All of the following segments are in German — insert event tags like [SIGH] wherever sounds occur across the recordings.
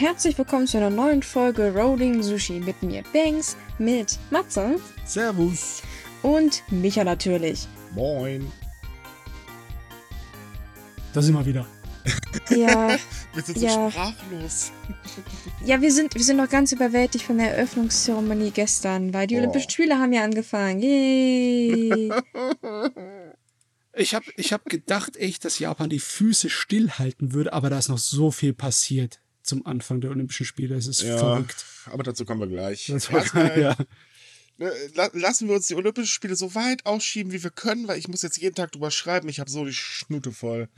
herzlich willkommen zu einer neuen Folge Rolling Sushi mit mir Banks, mit Matze Servus. und Micha natürlich. Moin. Da sind wir wieder. Ja, [LAUGHS] Wir sind so Ja. sprachlos. ja wir, sind, wir sind noch ganz überwältigt von der Eröffnungszeremonie gestern, weil die Oh. Olympischen Spiele haben ja angefangen. Yay! Ich habe ich hab gedacht echt, dass Japan die Füße stillhalten würde, aber da ist noch so viel passiert zum Anfang der Olympischen Spiele. Es ist Ja, verrückt. aber dazu kommen wir gleich. Erstmal, ja. [LAUGHS] la- lassen wir uns die Olympischen Spiele so weit ausschieben, wie wir können, weil ich muss jetzt jeden Tag drüber schreiben. Ich habe so die Schnute voll.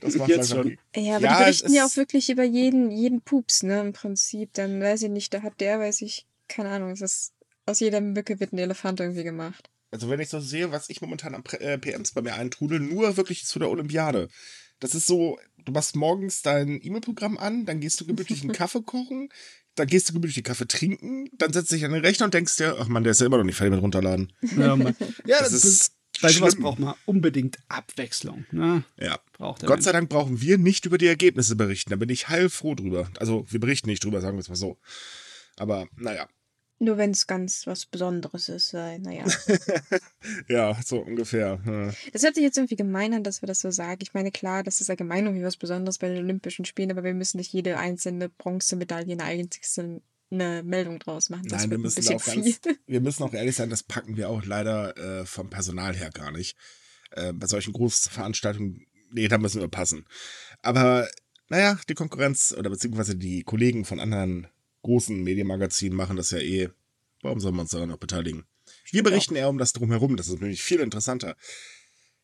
Das macht [LAUGHS] Jetzt schon. Ja, aber Ja, die berichten ja auch wirklich über jeden, jeden Pups, ne, im Prinzip. Dann weiß ich nicht, da hat der, weiß ich, keine Ahnung, es ist aus jeder Mücke wird ein Elefant irgendwie gemacht. Also wenn ich so sehe, was ich momentan am Prä- äh, PMs bei mir eintrudel, nur wirklich zu der Olympiade. Das ist so, du machst morgens dein E-Mail-Programm an, dann gehst du gemütlich einen [LAUGHS] Kaffee kochen, dann gehst du gemütlich den Kaffee trinken, dann setzt dich an den Rechner und denkst dir, ach man, der ist ja immer noch nicht fertig mit runterladen. Ja, man- [LAUGHS] ja, Das das ist bei sowas braucht man unbedingt Abwechslung. Ne? Ja. Braucht Gott sei Dank brauchen wir nicht über die Ergebnisse berichten. Da bin ich heilfroh drüber. Also wir berichten nicht drüber, sagen wir es mal so. Aber naja, Nur wenn es ganz was Besonderes ist, weil, naja. [LAUGHS] ja, so ungefähr. Hm. Das hört sich jetzt irgendwie gemein an, dass wir das so sagen. Ich meine, klar, das ist allgemein irgendwie was Besonderes bei den Olympischen Spielen, aber wir müssen nicht jede einzelne Bronzemedaille eine einzigste eine Meldung draus machen. Das Nein, wir müssen auch ganz, viel. [LAUGHS] wir müssen auch ehrlich sein, das packen wir auch leider äh, vom Personal her gar nicht. Äh, bei solchen Großveranstaltungen, nee, da müssen wir passen. Aber naja, die Konkurrenz oder beziehungsweise die Kollegen von anderen großen Medienmagazinen machen das ja eh. Warum sollen wir uns daran noch beteiligen? Wir berichten eher um das Drumherum, das ist nämlich viel interessanter.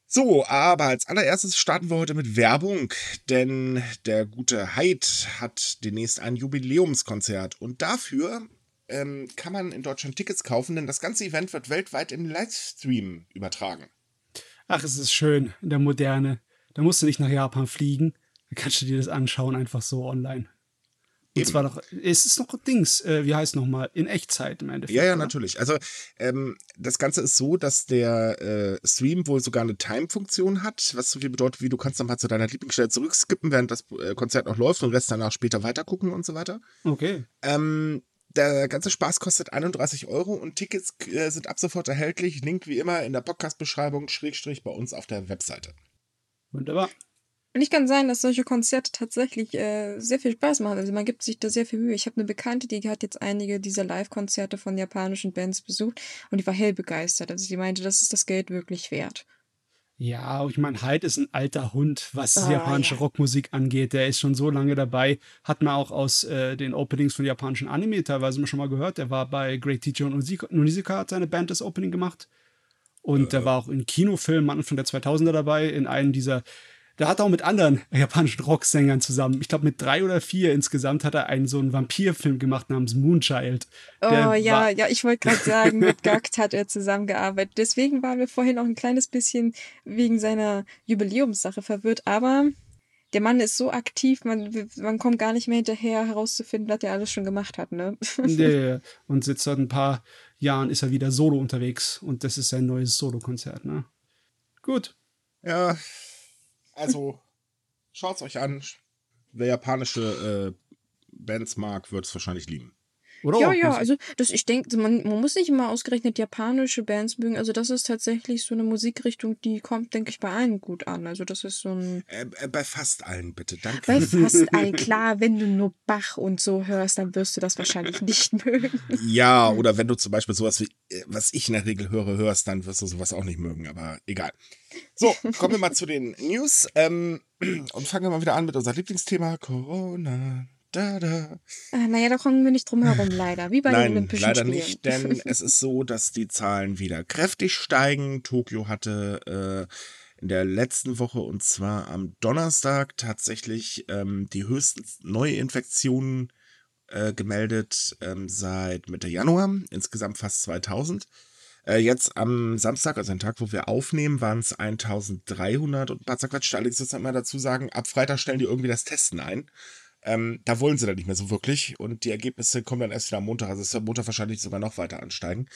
So, aber als allererstes starten wir heute mit Werbung, denn der gute Hyde hat demnächst ein Jubiläumskonzert und dafür ähm, kann man in Deutschland Tickets kaufen, denn das ganze Event wird weltweit im Livestream übertragen. Ach, es ist schön in der Moderne. Da musst du nicht nach Japan fliegen. Da kannst du dir das anschauen, einfach so online. Und Eben. zwar noch, es ist noch Dings, äh, wie heißt nochmal, in Echtzeit im Endeffekt. Ja, ja, oder? natürlich. Also ähm, das Ganze ist so, dass der äh, Stream wohl sogar eine Time-Funktion hat, was so viel bedeutet, wie du kannst dann mal zu deiner Lieblingsstelle zurückskippen, während das äh, Konzert noch läuft und Rest danach später weitergucken und so weiter. Okay. Ähm, der ganze Spaß kostet 31 Euro und Tickets äh, sind ab sofort erhältlich. Link wie immer in der Podcast-Beschreibung, Schrägstrich bei uns auf der Webseite. Wunderbar. Und ich kann sagen, dass solche Konzerte tatsächlich äh, sehr viel Spaß machen. Also man gibt sich da sehr viel Mühe. Ich habe eine Bekannte, die hat jetzt einige dieser Live-Konzerte von japanischen Bands besucht und die war hell begeistert. Also sie meinte, das ist das Geld wirklich wert. Ja, ich meine, Hyde ist ein alter Hund, was Ah, japanische ja. Rockmusik angeht. Der ist schon so lange dabei. Hat man auch aus äh, den Openings von japanischen Anime teilweise mal schon mal gehört. Der war bei Great Teacher und Nonizika, hat seine Band das Opening gemacht. Und der war auch in Kinofilmen Anfang der 2000er dabei, in einem dieser. Der hat auch mit anderen japanischen Rocksängern zusammen, ich glaube mit drei oder vier insgesamt, hat er einen so einen Vampirfilm gemacht namens Moonchild. Oh Der ja, war- ja, ich wollte gerade sagen, mit [LAUGHS] Gakt hat er zusammengearbeitet. Deswegen waren wir vorhin auch ein kleines bisschen wegen seiner Jubiläumssache verwirrt. Aber der Mann ist so aktiv, man, man kommt gar nicht mehr hinterher herauszufinden, was er alles schon gemacht hat, ne? Ja, ja, [LAUGHS] ja. Und seit seit ein paar Jahren ist er wieder solo unterwegs und das ist sein neues Solo-Konzert, ne? Gut. Ja, also schaut's euch an. Wer japanische äh, Bands mag, wird es wahrscheinlich lieben. Oder Ja, ja, Musik. also das, ich denke, man, man muss nicht immer ausgerechnet japanische Bands mögen. Also das ist tatsächlich so eine Musikrichtung, die kommt, denke ich, bei allen gut an. Also das ist so ein. Äh, äh, bei fast allen, bitte. Danke. Bei fast [LAUGHS] allen, klar, wenn du nur Bach und so hörst, dann wirst du das wahrscheinlich nicht [LAUGHS] mögen. Ja, oder wenn du zum Beispiel sowas wie, äh, was ich in der Regel höre, hörst, dann wirst du sowas auch nicht mögen, aber egal. So, kommen wir mal zu den News ähm, [CLEARS THROAT] und fangen wir mal wieder an mit unserem Lieblingsthema Corona. Da, da. Ah, naja, da kommen wir nicht drum herum, leider. Wie bei den Nein, Olympischen leider Spielen. nicht, denn [LAUGHS] es ist so, dass die Zahlen wieder kräftig steigen. Tokio hatte äh, in der letzten Woche und zwar am Donnerstag tatsächlich ähm, die höchsten Neuinfektionen äh, gemeldet ähm, seit Mitte Januar, insgesamt fast 2000. Äh, jetzt am Samstag, also den Tag, wo wir aufnehmen, waren es 1300 und ein paar. Allerdings muss man mal dazu sagen, ab Freitag stellen die irgendwie das Testen ein. Ähm, da wollen sie dann nicht mehr so wirklich und die Ergebnisse kommen dann erst wieder am Montag. Also es wird am Montag wahrscheinlich sogar noch weiter ansteigen.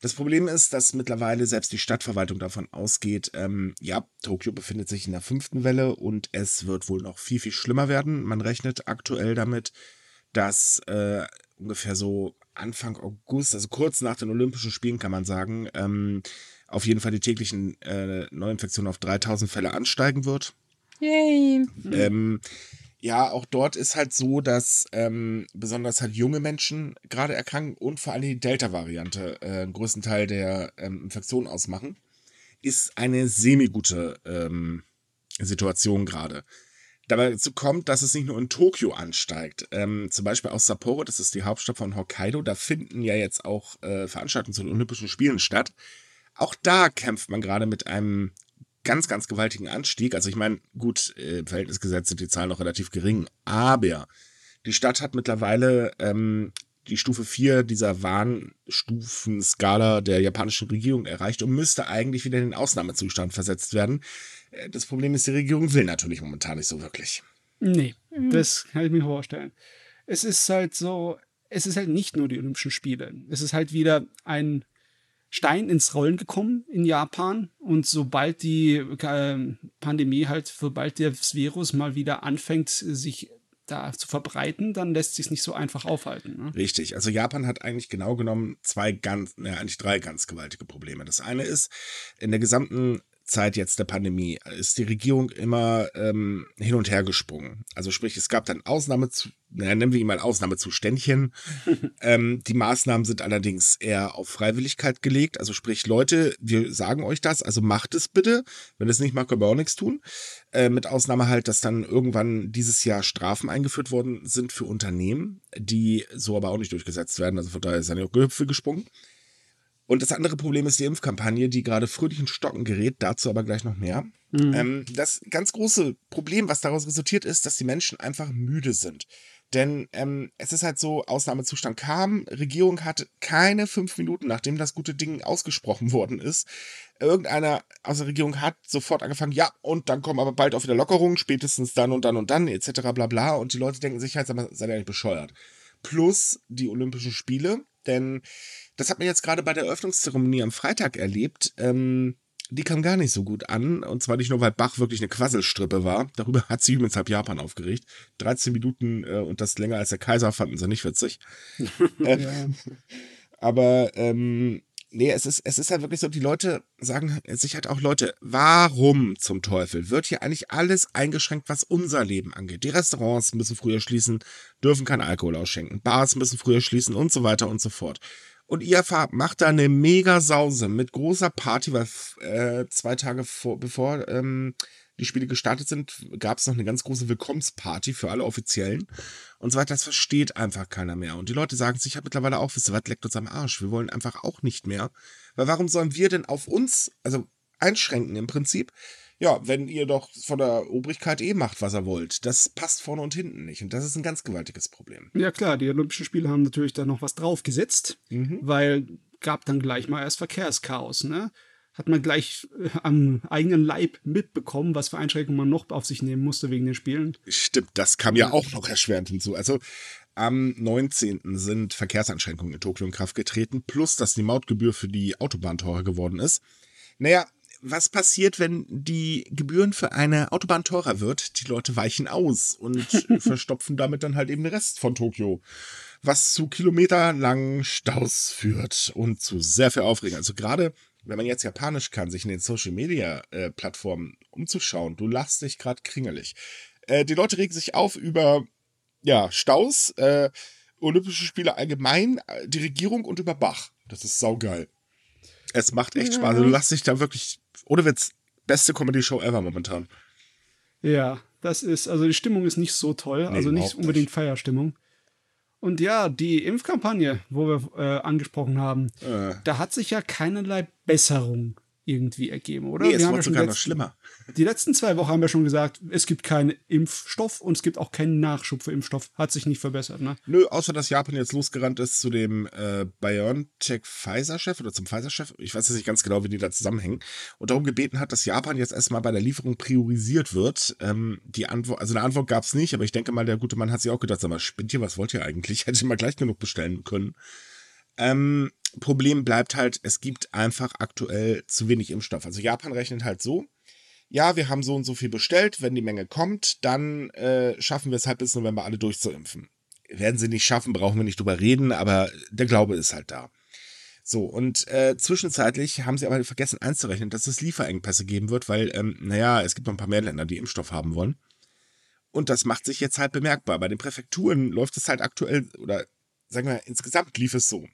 Das Problem ist, dass mittlerweile selbst die Stadtverwaltung davon ausgeht, ähm, ja, Tokio befindet sich in der fünften Welle und es wird wohl noch viel, viel schlimmer werden. Man rechnet aktuell damit, dass äh, ungefähr so Anfang August, also kurz nach den Olympischen Spielen kann man sagen, ähm, auf jeden Fall die täglichen äh, Neuinfektionen auf 3000 Fälle ansteigen wird. Yay. Ähm, ja, auch dort ist halt so, dass ähm, besonders halt junge Menschen gerade erkranken und vor allem die Delta-Variante äh, einen größten Teil der ähm, Infektion ausmachen, ist eine semi-gute ähm, Situation gerade. Dabei dazu kommt, dass es nicht nur in Tokio ansteigt. Ähm, zum Beispiel aus Sapporo, das ist die Hauptstadt von Hokkaido, da finden ja jetzt auch äh, Veranstaltungen zu den Olympischen Spielen statt. Auch da kämpft man gerade mit einem ganz, ganz gewaltigen Anstieg. Also ich meine, gut, äh, im Verhältnisgesetz sind die Zahlen noch relativ gering, aber die Stadt hat mittlerweile ähm, die Stufe 4 dieser Warnstufenskala der japanischen Regierung erreicht und müsste eigentlich wieder in den Ausnahmezustand versetzt werden. Äh, das Problem ist, die Regierung will natürlich momentan nicht so wirklich. Nee, mhm. das kann ich mir vorstellen. Es ist halt so, es ist halt nicht nur die Olympischen Spiele. Es ist halt wieder ein Stein ins Rollen gekommen in Japan. Und sobald die äh, Pandemie halt, sobald das Virus mal wieder anfängt, sich da zu verbreiten, dann lässt sich nicht so einfach aufhalten. Ne? Richtig. Also Japan hat eigentlich genau genommen zwei ganz, ne, eigentlich drei ganz gewaltige Probleme. Das eine ist, in der gesamten Zeit jetzt der Pandemie ist die Regierung immer ähm, hin und her gesprungen. Also sprich, es gab dann Ausnahme, naja, nennen wir ihn mal Ausnahmezuständchen. [LAUGHS] ähm, die Maßnahmen sind allerdings eher auf Freiwilligkeit gelegt. Also sprich, Leute, wir sagen euch das, also macht es bitte. Wenn es nicht macht, können wir auch nichts tun. Äh, mit Ausnahme halt, dass dann irgendwann dieses Jahr Strafen eingeführt worden sind für Unternehmen, die so aber auch nicht durchgesetzt werden. Also von daher ist eine Gehüpfe gesprungen. Und das andere Problem ist die Impfkampagne, die gerade fröhlich in Stocken gerät, dazu aber gleich noch mehr. Mhm. Ähm, das ganz große Problem, was daraus resultiert, ist, dass die Menschen einfach müde sind. Denn ähm, es ist halt so, Ausnahmezustand kam, Regierung hat keine fünf Minuten, nachdem das gute Ding ausgesprochen worden ist, irgendeiner aus der Regierung hat sofort angefangen, ja, und dann kommen aber bald auch wieder Lockerungen, spätestens dann und dann und dann, etc. bla bla. Und die Leute denken sich halt, seid ihr nicht bescheuert. Plus die Olympischen Spiele, denn das hat man jetzt gerade bei der Eröffnungszeremonie am Freitag erlebt. Ähm, die kam gar nicht so gut an. Und zwar nicht nur, weil Bach wirklich eine Quasselstrippe war. Darüber hat sich übrigens halb Japan aufgeregt. 13 Minuten äh, und das länger als der Kaiser fanden sie nicht witzig. [LAUGHS] äh. Aber ähm, nee, es ist, es ist halt wirklich so, die Leute sagen sich halt auch, Leute, warum zum Teufel wird hier eigentlich alles eingeschränkt, was unser Leben angeht? Die Restaurants müssen früher schließen, dürfen keinen Alkohol ausschenken, Bars müssen früher schließen und so weiter und so fort. Und IFA macht da eine mega Sause mit großer Party, weil äh, zwei Tage vor, bevor ähm, die Spiele gestartet sind, gab es noch eine ganz große Willkommensparty für alle Offiziellen und so weiter. Das versteht einfach keiner mehr. Und die Leute sagen sich ja mittlerweile auch, wisst ihr was, leckt uns am Arsch. Wir wollen einfach auch nicht mehr. Weil warum sollen wir denn auf uns, also einschränken im Prinzip, ja, wenn ihr doch von der Obrigkeit eh macht, was ihr wollt. Das passt vorne und hinten nicht. Und das ist ein ganz gewaltiges Problem. Ja, klar, die Olympischen Spiele haben natürlich da noch was draufgesetzt, mhm. weil gab dann gleich mal erst Verkehrschaos, ne? Hat man gleich äh, am eigenen Leib mitbekommen, was für Einschränkungen man noch auf sich nehmen musste wegen den Spielen. Stimmt, das kam ja auch noch erschwerend hinzu. Also am 19. sind Verkehrsanschränkungen in Tokio in Kraft getreten, plus dass die Mautgebühr für die Autobahn teurer geworden ist. Naja, was passiert, wenn die Gebühren für eine Autobahn teurer wird? Die Leute weichen aus und [LAUGHS] verstopfen damit dann halt eben den Rest von Tokio. Was zu kilometerlangen Staus führt und zu sehr viel Aufregung. Also gerade, wenn man jetzt Japanisch kann, sich in den Social Media äh, Plattformen umzuschauen, du lachst dich gerade kringelig. Äh, die Leute regen sich auf über, ja, Staus, äh, Olympische Spiele allgemein, äh, die Regierung und über Bach. Das ist saugeil. Es macht echt Spaß. Du lachst dich da wirklich ohne Witz, beste Comedy-Show ever momentan. Ja, das ist, also die Stimmung ist nicht so toll, nee, also nicht unbedingt nicht. Feierstimmung. Und ja, die Impfkampagne, wo wir äh, angesprochen haben, äh. da hat sich ja keinerlei Besserung irgendwie ergeben, oder? Nee, es wird sogar noch schlimmer. [LAUGHS] Die letzten zwei Wochen haben wir schon gesagt, es gibt keinen Impfstoff und es gibt auch keinen Nachschub für Impfstoff. Hat sich nicht verbessert, ne? Nö, außer dass Japan jetzt losgerannt ist zu dem äh, BioNTech-Pfizer-Chef oder zum Pfizer-Chef. Ich weiß jetzt nicht ganz genau, wie die da zusammenhängen. Und darum gebeten hat, dass Japan jetzt erstmal bei der Lieferung priorisiert wird. Ähm, die Antwort, also eine Antwort gab es nicht, aber ich denke mal, der gute Mann hat sich auch gedacht, sag mal, spinnt ihr, was wollt ihr eigentlich? [LAUGHS] Hätte ich mal gleich genug bestellen können. Ähm, Problem bleibt halt, es gibt einfach aktuell zu wenig Impfstoff. Also Japan rechnet halt so, ja, wir haben so und so viel bestellt, wenn die Menge kommt, dann äh, schaffen wir es halt bis November alle durchzuimpfen. werden sie nicht schaffen, brauchen wir nicht drüber reden, aber der Glaube ist halt da. So, und äh, zwischenzeitlich haben sie aber vergessen einzurechnen, dass es Lieferengpässe geben wird, weil, ähm, naja, es gibt noch ein paar mehr Länder, die Impfstoff haben wollen. Und das macht sich jetzt halt bemerkbar. Bei den Präfekturen läuft es halt aktuell, oder sagen wir, insgesamt lief es so.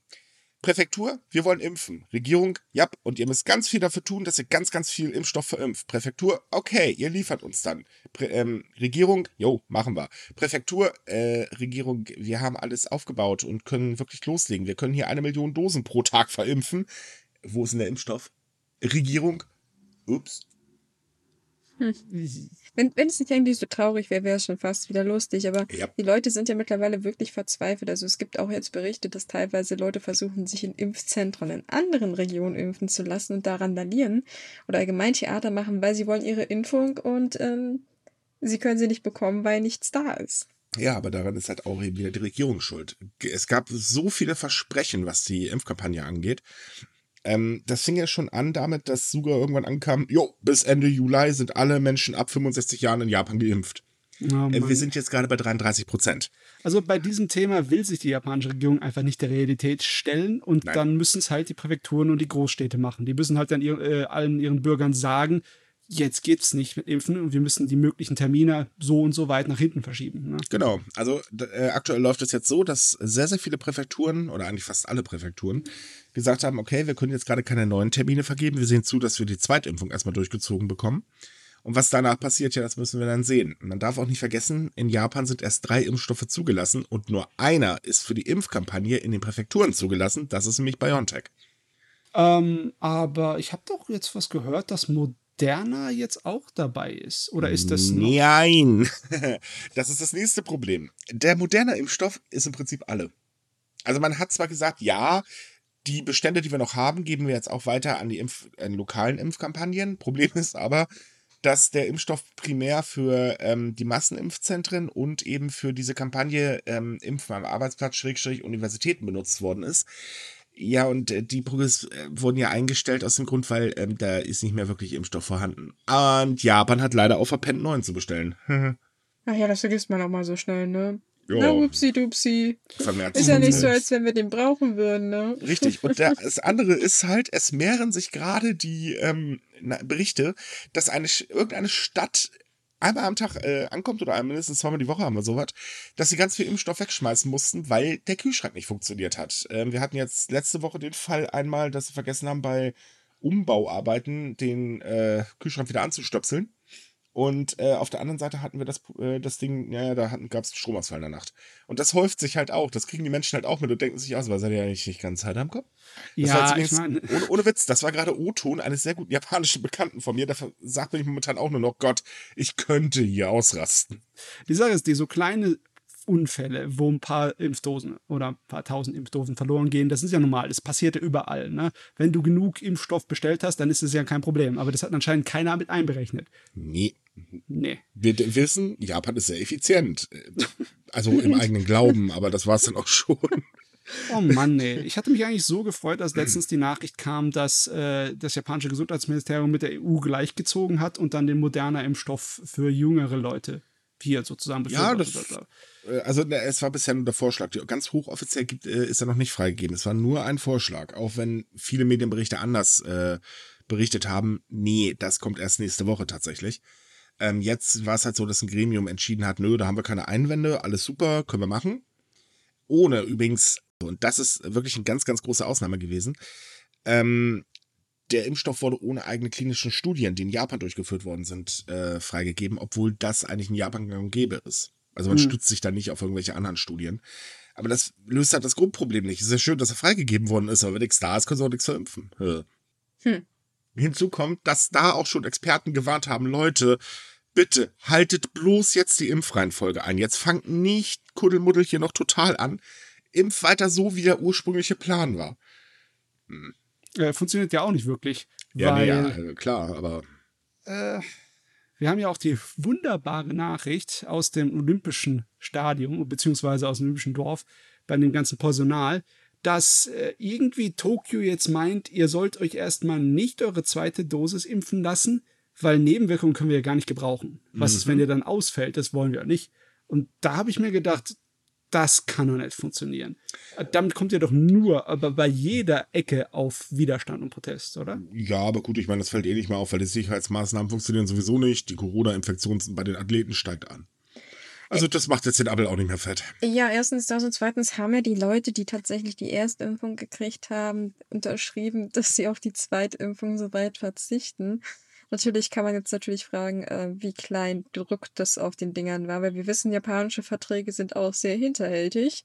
Präfektur, wir wollen impfen. Regierung, ja, und ihr müsst ganz viel dafür tun, dass ihr ganz, ganz viel Impfstoff verimpft. Präfektur, okay, ihr liefert uns dann. Prä ähm, Regierung, jo, machen wir. Präfektur, äh, Regierung, wir haben alles aufgebaut und können wirklich loslegen. Wir können hier eine Million Dosen pro Tag verimpfen. Wo ist denn der Impfstoff? Regierung, ups, hm. Wenn, wenn es nicht eigentlich so traurig wäre, wäre es schon fast wieder lustig. Aber ja. die Leute sind ja mittlerweile wirklich verzweifelt. Also es gibt auch jetzt Berichte, dass teilweise Leute versuchen, sich in Impfzentren in anderen Regionen impfen zu lassen und da randalieren oder allgemein Theater machen, weil sie wollen ihre Impfung und ähm, sie können sie nicht bekommen, weil nichts da ist. Ja, aber daran ist halt auch eben wieder die Regierung schuld. Es gab so viele Versprechen, was die Impfkampagne angeht. Ähm, das fing ja schon an damit, dass Suga irgendwann ankam, jo, bis Ende Juli sind alle Menschen ab 65 Jahren in Japan geimpft. Oh äh, wir sind jetzt gerade bei 33 Prozent. Also bei diesem Thema will sich die japanische Regierung einfach nicht der Realität stellen und Nein. dann müssen es halt die Präfekturen und die Großstädte machen. Die müssen halt dann ihr, äh, allen ihren Bürgern sagen, jetzt geht's nicht mit Impfen und wir müssen die möglichen Termine so und so weit nach hinten verschieben. Ne? Genau. Also äh, aktuell läuft es jetzt so, dass sehr, sehr viele Präfekturen oder eigentlich fast alle Präfekturen gesagt haben, okay, wir können jetzt gerade keine neuen Termine vergeben. Wir sehen zu, dass wir die Zweitimpfung erstmal durchgezogen bekommen. Und was danach passiert, ja, das müssen wir dann sehen. Man darf auch nicht vergessen, in Japan sind erst drei Impfstoffe zugelassen und nur einer ist für die Impfkampagne in den Präfekturen zugelassen. Das ist nämlich BioNTech. Ähm, aber ich habe doch jetzt was gehört, dass Moderna jetzt auch dabei ist. Oder ist das. Noch? Nein. [LAUGHS] Das ist das nächste Problem. Der Moderna-Impfstoff ist im Prinzip alle. Also man hat zwar gesagt, ja, die Bestände, die wir noch haben, geben wir jetzt auch weiter an die Impf an lokalen Impfkampagnen. Problem ist aber, dass der Impfstoff primär für ähm, die Massenimpfzentren und eben für diese Kampagne ähm, Impfen am Arbeitsplatz Schrägstrich Universitäten benutzt worden ist. Ja, und äh, die Progress äh, wurden ja eingestellt aus dem Grund, weil ähm, da ist nicht mehr wirklich Impfstoff vorhanden. Und Japan hat leider auch verpennt, neuen zu bestellen. [LAUGHS] Ach ja, das vergisst man auch mal so schnell, ne? Jo. Na, upsi dupsi. Ist ja nicht so, als wenn wir den brauchen würden, ne? Richtig. Und der, [LAUGHS] das andere ist halt, es mehren sich gerade die ähm, Berichte, dass eine irgendeine Stadt einmal am Tag äh, ankommt oder mindestens zweimal die Woche haben wir sowas, dass sie ganz viel Impfstoff wegschmeißen mussten, weil der Kühlschrank nicht funktioniert hat. Ähm, wir hatten jetzt letzte Woche den Fall einmal, dass sie vergessen haben, bei Umbauarbeiten den äh, Kühlschrank wieder anzustöpseln. Und äh, auf der anderen Seite hatten wir das, äh, das Ding, ja, da gab es Stromausfall in der Nacht. Und das häuft sich halt auch. Das kriegen die Menschen halt auch mit und denken sich, also, seid ihr ja nicht die ganze Zeit am Kopf? Das ja, ich mein... ohne, ohne Witz, das war gerade O-Ton eines sehr guten japanischen Bekannten von mir. Da sagt mir momentan auch nur noch, Gott, ich könnte hier ausrasten. Die Sache ist, die so kleine Unfälle, wo ein paar Impfdosen oder ein paar tausend Impfdosen verloren gehen. Das ist ja normal, das passiert ja überall. Ne? Wenn du genug Impfstoff bestellt hast, dann ist es ja kein Problem. Aber das hat anscheinend keiner mit einberechnet. Nee. Nee. Wir wissen, Japan ist sehr effizient. Also im eigenen Glauben, aber das war es dann auch schon. [LAUGHS] Oh Mann, ey. Ich hatte mich eigentlich so gefreut, als letztens die Nachricht kam, dass äh, das japanische Gesundheitsministerium mit der EU gleichgezogen hat und dann den moderner Impfstoff für jüngere Leute hier sozusagen Ja, das, äh, also ne, es war bisher nur der Vorschlag. Ganz hochoffiziell gibt, äh, ist er noch nicht freigegeben. Es war nur ein Vorschlag, auch wenn viele Medienberichte anders äh, berichtet haben. Nee, das kommt erst nächste Woche tatsächlich. Ähm, jetzt war es halt so, dass ein Gremium entschieden hat, nö, da haben wir keine Einwände, alles super, können wir machen. Ohne übrigens, und das ist wirklich eine ganz, ganz große Ausnahme gewesen, ähm, der Impfstoff wurde ohne eigene klinischen Studien, die in Japan durchgeführt worden sind, äh, freigegeben, obwohl das eigentlich in Japan gang und gäbe ist. Also man hm. stützt sich da nicht auf irgendwelche anderen Studien. Aber das löst halt das Grundproblem nicht. Es ist ja schön, dass er freigegeben worden ist, aber wenn nichts da ist, können sie auch nichts verimpfen. Hm. Hinzu kommt, dass da auch schon Experten gewarnt haben, Leute, bitte haltet bloß jetzt die Impfreihenfolge ein. Jetzt fangt nicht Kuddelmuddel hier noch total an. Impf weiter so, wie der ursprüngliche Plan war. Hm äh, funktioniert ja auch nicht wirklich. Ja, weil, nee, ja klar, aber. Äh, wir haben ja auch die wunderbare Nachricht aus dem Olympischen Stadion, beziehungsweise aus dem Olympischen Dorf, bei dem ganzen Personal, dass äh, irgendwie Tokio jetzt meint, ihr sollt euch erstmal nicht eure zweite Dosis impfen lassen, weil Nebenwirkungen können wir ja gar nicht gebrauchen. Was mhm. ist, wenn ihr dann ausfällt? Das wollen wir ja nicht. Und da habe ich mir gedacht, das kann doch nicht funktionieren. Damit kommt ihr doch nur aber bei jeder Ecke auf Widerstand und Protest, oder? Ja, aber gut, ich meine, das fällt eh nicht mehr auf, weil die Sicherheitsmaßnahmen funktionieren sowieso nicht. Die Corona-Infektion bei den Athleten steigt an. Also das macht jetzt den Appel auch nicht mehr fett. Ja, erstens das und zweitens haben ja die Leute, die tatsächlich die Erstimpfung gekriegt haben, unterschrieben, [LAUGHS] dass sie auf die Zweitimpfung so weit verzichten. Natürlich kann man jetzt natürlich fragen, äh, wie klein Druck das auf den Dingern war, weil wir wissen, japanische Verträge sind auch sehr hinterhältig.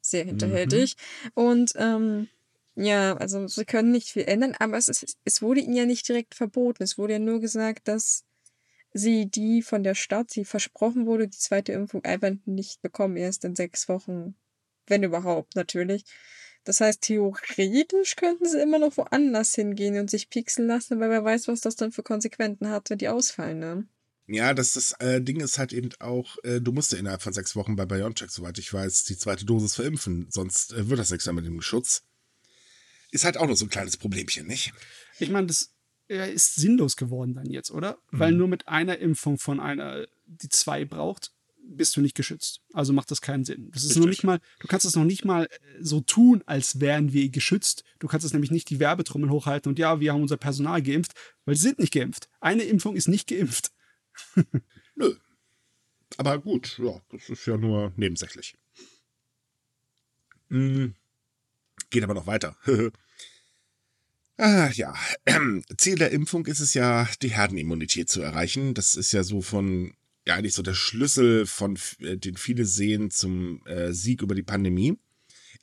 Sehr hinterhältig. Mhm. Und ähm, ja, also sie können nicht viel ändern, aber es, ist, es wurde ihnen ja nicht direkt verboten. Es wurde ja nur gesagt, dass sie die von der Stadt, sie versprochen wurde, die zweite Impfung einfach nicht bekommen, erst in sechs Wochen. Wenn überhaupt, natürlich. Das heißt, theoretisch könnten sie immer noch woanders hingehen und sich pixeln lassen, weil wer weiß, was das dann für Konsequenzen hat, wenn die ausfallen, ne? Ja, das, das äh, Ding ist halt eben auch, äh, du musst ja innerhalb von sechs Wochen bei BioNTech, soweit ich weiß, die zweite Dosis verimpfen, sonst äh, wird das nichts mehr mit dem Schutz. Ist halt auch noch so ein kleines Problemchen, nicht? Ich meine, das ist sinnlos geworden dann jetzt, oder? Mhm. Weil nur mit einer Impfung von einer, die zwei braucht, bist du nicht geschützt. Also macht das keinen Sinn. Das ist Richtig. noch nicht mal, du kannst es noch nicht mal äh, so tun, als wären wir geschützt. Du kannst es nämlich nicht die Werbetrommel hochhalten und ja, wir haben unser Personal geimpft, weil sie sind nicht geimpft. Eine Impfung ist nicht geimpft. [LAUGHS] Nö. Aber gut, ja, das ist ja nur nebensächlich. Hm. Geht aber noch weiter. [LAUGHS] ah, ja, [CLEARS THROAT] Ziel der Impfung ist es ja, die Herdenimmunität zu erreichen. Das ist ja so von ja eigentlich so der Schlüssel von äh, den viele sehen zum äh, Sieg über die Pandemie.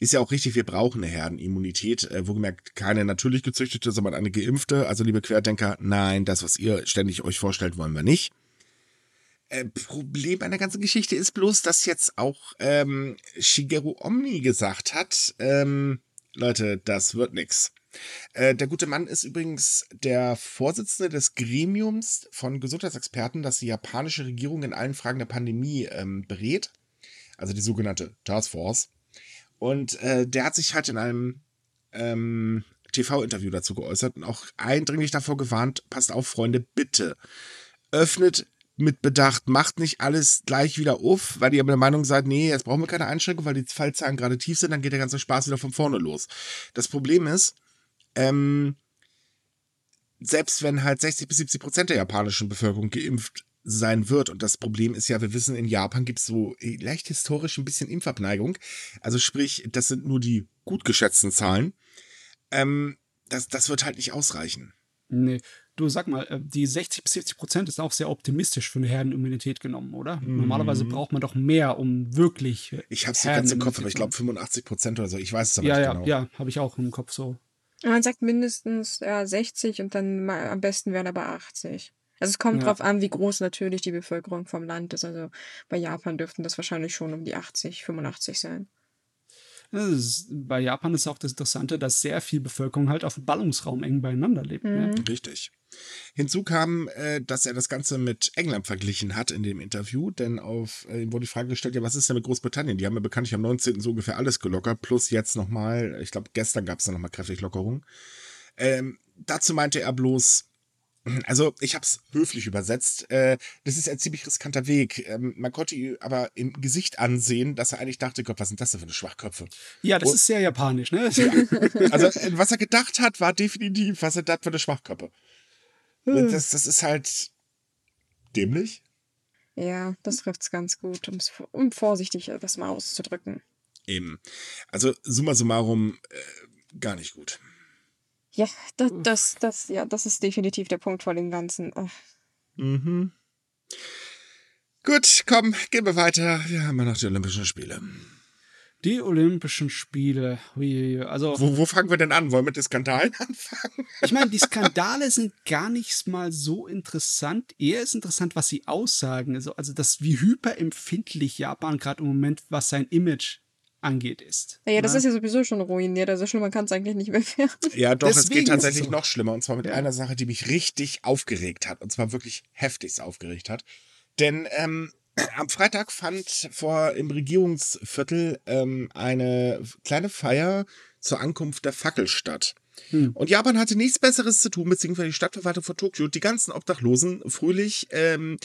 Ist ja auch richtig, wir brauchen eine Herdenimmunität. Äh, wohlgemerkt, keine natürlich gezüchtete, sondern eine geimpfte. Also, liebe Querdenker, nein, das, was ihr ständig euch vorstellt, wollen wir nicht. Äh, Problem an der ganzen Geschichte ist bloß, dass jetzt auch ähm, Shigeru Omni gesagt hat, ähm, Leute, das wird nix. Äh, der gute Mann ist übrigens der Vorsitzende des Gremiums von Gesundheitsexperten, das die japanische Regierung in allen Fragen der Pandemie ähm, berät. Also die sogenannte Task Force. Und äh, der hat sich halt in einem ähm, TV-Interview dazu geäußert und auch eindringlich davor gewarnt, passt auf, Freunde, bitte öffnet mit Bedacht, macht nicht alles gleich wieder auf, weil ihr der Meinung seid, nee, jetzt brauchen wir keine Einschränkung, weil die Fallzahlen gerade tief sind, dann geht der ganze Spaß wieder von vorne los. Das Problem ist, ähm, selbst wenn halt 60 bis 70 Prozent der japanischen Bevölkerung geimpft sein wird. Und das Problem ist ja, wir wissen, in Japan gibt es so leicht historisch ein bisschen Impfabneigung. Also sprich, das sind nur die gut geschätzten Zahlen. Ähm, das, das wird halt nicht ausreichen. Nee. Du sag mal, äh, die 60 bis 70 Prozent ist auch sehr optimistisch für eine Herdenimmunität genommen, oder? Mhm. Normalerweise braucht man doch mehr, um wirklich. Ich habe es ganz im Kopf, aber ich glaube 85 Prozent oder so. Ich weiß es aber ja, nicht ja, genau. Ja, habe ich auch im Kopf so. Man sagt mindestens ja, 60 und dann am besten wären aber 80. Also es kommt ja. drauf an, wie groß natürlich die Bevölkerung vom Land ist. Also bei Japan dürften das wahrscheinlich schon um die 80, 85 sein. Ist, bei Japan ist auch das Interessante, dass sehr viel Bevölkerung halt auf dem Ballungsraum eng beieinander lebt. Ne? Mhm. Ne? Richtig. Hinzu kam, äh, dass er das Ganze mit England verglichen hat in dem Interview, denn auf äh, wurde die Frage gestellt, ja, was ist denn mit Großbritannien? Die haben ja bekanntlich am 19. so ungefähr alles gelockert, plus jetzt nochmal, ich glaube, gestern gab es da nochmal kräftig Lockerung. Ähm, dazu meinte er bloß, also ich habe es höflich übersetzt. Äh, das ist ein ziemlich riskanter Weg. Ähm, man konnte ihm aber im Gesicht ansehen, dass er eigentlich dachte, Gott, was sind das denn für eine Schwachköpfe? Ja, das Und, ist sehr japanisch, ne? Ja. Also was er gedacht hat, war definitiv, was er das für eine Schwachköpfe. Hm. Das, das ist halt dämlich. Ja, das trifft es ganz gut, um vorsichtig das mal auszudrücken. Eben. Also summa summarum, äh, gar nicht gut. Ja, das, das, das, ja, das ist definitiv der Punkt vor dem Ganzen. Mhm. Gut, komm, gehen wir weiter. Wir haben ja noch die Olympischen Spiele. Die Olympischen Spiele. Also, wo, wo fangen wir denn an? Wollen wir mit den Skandalen [LAUGHS] anfangen? Ich meine, die Skandale sind gar nicht mal so interessant. Eher ist interessant, was sie aussagen. Also, also das, wie hyperempfindlich Japan gerade im Moment, was sein Image angeht, ist. Ja, das Na? Ne? ist ja sowieso schon ruiniert. Also schlimmer kann es eigentlich nicht mehr werden. Ja, doch, Deswegen es geht tatsächlich so. noch schlimmer. Und zwar mit ja. einer Sache, die mich richtig aufgeregt hat. Und zwar wirklich heftigst aufgeregt hat. Denn ähm, am Freitag fand vor im Regierungsviertel ähm, eine kleine Feier zur Ankunft der Fackel statt. Hm. Und Japan hatte nichts Besseres zu tun, beziehungsweise die Stadtverwaltung von Tokio, die ganzen Obdachlosen fröhlich ähm,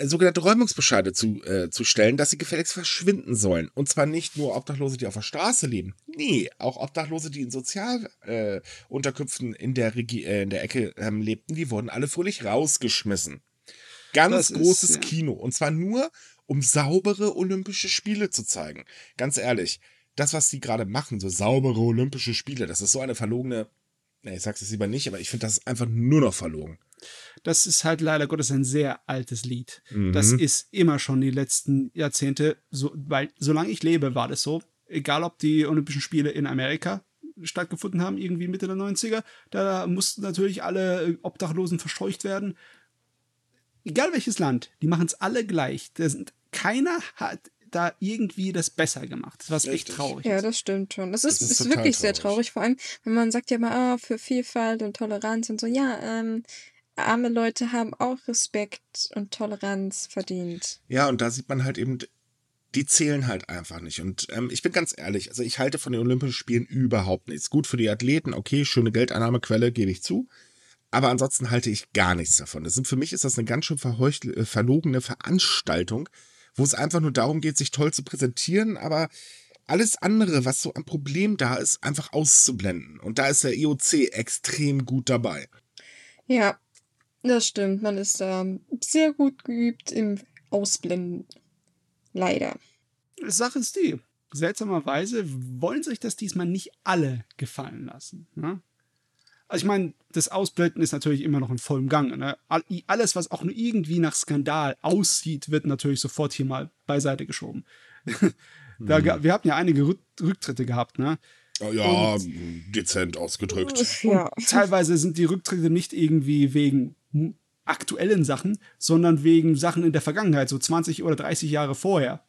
sogenannte Räumungsbescheide zu, äh, zu stellen, dass sie gefälligst verschwinden sollen. Und zwar nicht nur Obdachlose, die auf der Straße leben. Nee, auch Obdachlose, die in Sozialunterkünften äh, in, der äh, in der Ecke ähm, lebten, die wurden alle fröhlich rausgeschmissen. Ganz das großes ist, ja. Kino. Und zwar nur, um saubere Olympische Spiele zu zeigen. Ganz ehrlich, das, was sie gerade machen, so saubere Olympische Spiele, das ist so eine verlogene. Nee, ich sag's jetzt lieber nicht, aber ich finde das ist einfach nur noch verlogen. Das ist halt leider Gottes ein sehr altes Lied. Mhm. Das ist immer schon die letzten Jahrzehnte, so, weil solange ich lebe, war das so. Egal, ob die Olympischen Spiele in Amerika stattgefunden haben, irgendwie Mitte der 90er, da mussten natürlich alle Obdachlosen verscheucht werden. Egal welches Land, die machen es alle gleich. Sind, keiner hat da irgendwie das besser gemacht. Was echt traurig Ja, das stimmt schon. Das ist, das ist, ist wirklich traurig. sehr traurig. Vor allem, wenn man sagt ja mal, oh, für Vielfalt und Toleranz und so, ja, ähm, arme Leute haben auch Respekt und Toleranz verdient. Ja, und da sieht man halt eben, die zählen halt einfach nicht. Und ähm, ich bin ganz ehrlich, also ich halte von den Olympischen Spielen überhaupt nichts. Gut für die Athleten, okay, schöne Geldeinnahmequelle, gebe ich zu. Aber ansonsten halte ich gar nichts davon. Das sind, für mich ist das eine ganz schön äh, verlogene Veranstaltung, wo es einfach nur darum geht, sich toll zu präsentieren, aber alles andere, was so ein Problem da ist, einfach auszublenden. Und da ist der IOC extrem gut dabei. Ja, das stimmt. Man ist ähm, sehr gut geübt im Ausblenden. Leider. Sache ist die. Seltsamerweise wollen sich das diesmal nicht alle gefallen lassen. Ne? Also ich meine, das Ausblenden ist natürlich immer noch in vollem Gang. Ne? Alles, was auch nur irgendwie nach Skandal aussieht, wird natürlich sofort hier mal beiseite geschoben. [LAUGHS] da, mhm. Wir hatten ja einige Rücktritte gehabt, ne? Ja, und, dezent ausgedrückt. Ja. Teilweise sind die Rücktritte nicht irgendwie wegen aktuellen Sachen, sondern wegen Sachen in der Vergangenheit, so 20 oder 30 Jahre vorher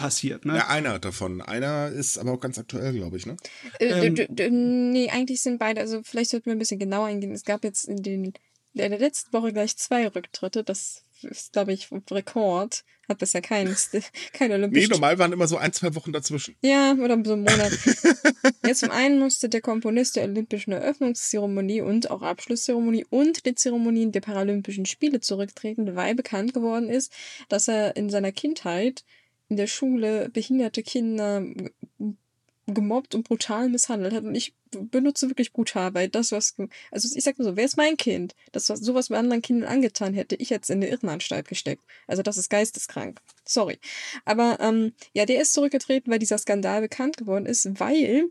passiert. Ne? Ja, einer davon. Einer ist aber auch ganz aktuell, glaube ich, ne? Äh, ähm, nee, eigentlich sind beide, also vielleicht sollten wir ein bisschen genauer eingehen. Es gab jetzt in, den, in der letzten Woche gleich zwei Rücktritte. Das ist, glaube ich, Rekord. Hat bisher kein, [LAUGHS] kein Olympisch. Nee, normal waren immer so ein, zwei Wochen dazwischen. Ja, oder so ein Monat. [LAUGHS] ja, zum einen musste der Komponist der Olympischen Eröffnungszeremonie und auch Abschlusszeremonie und die Zeremonien der Paralympischen Spiele zurücktreten, weil bekannt geworden ist, dass er in seiner Kindheit in der Schule behinderte Kinder gemobbt und brutal misshandelt hat. Und ich benutze wirklich brutal, weil das, was, also ich sag nur so, wer ist mein Kind? Das, was sowas mit anderen Kindern angetan hätte, ich jetzt in eine Irrenanstalt gesteckt. Also das ist geisteskrank. Sorry. Aber ähm, ja, der ist zurückgetreten, weil dieser Skandal bekannt geworden ist, weil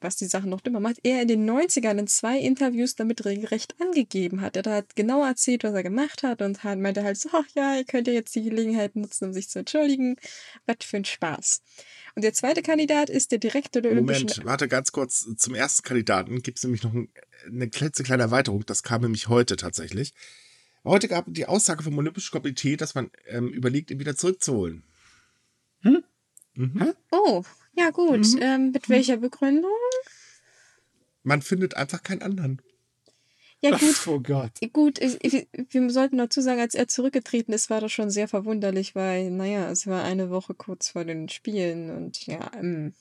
was die Sache noch dümmer macht, er in den 90ern in zwei Interviews damit regelrecht angegeben hat. Er hat genau erzählt, was er gemacht hat und hat, meinte halt so, ach ja, ihr könnt ja jetzt die Gelegenheit nutzen, um sich zu entschuldigen. Was für ein Spaß. Und der zweite Kandidat ist der Direktor der Moment, Olympischen... Moment, warte ganz kurz. Zum ersten Kandidaten gibt es nämlich noch ein, eine klitzekleine Erweiterung. Das kam nämlich heute tatsächlich. Heute gab es die Aussage vom Olympischen Komitee, dass man ähm, überlegt, ihn wieder zurückzuholen. Hm? Mhm. Oh, ja, gut. Mhm. Ähm, mit welcher Begründung? Man findet einfach keinen anderen. Ja, [LAUGHS] gut. Ach, oh Gott. Gut, ich, ich, wir sollten dazu sagen, als er zurückgetreten ist, war das schon sehr verwunderlich, weil, naja, es war eine Woche kurz vor den Spielen und ja, ähm,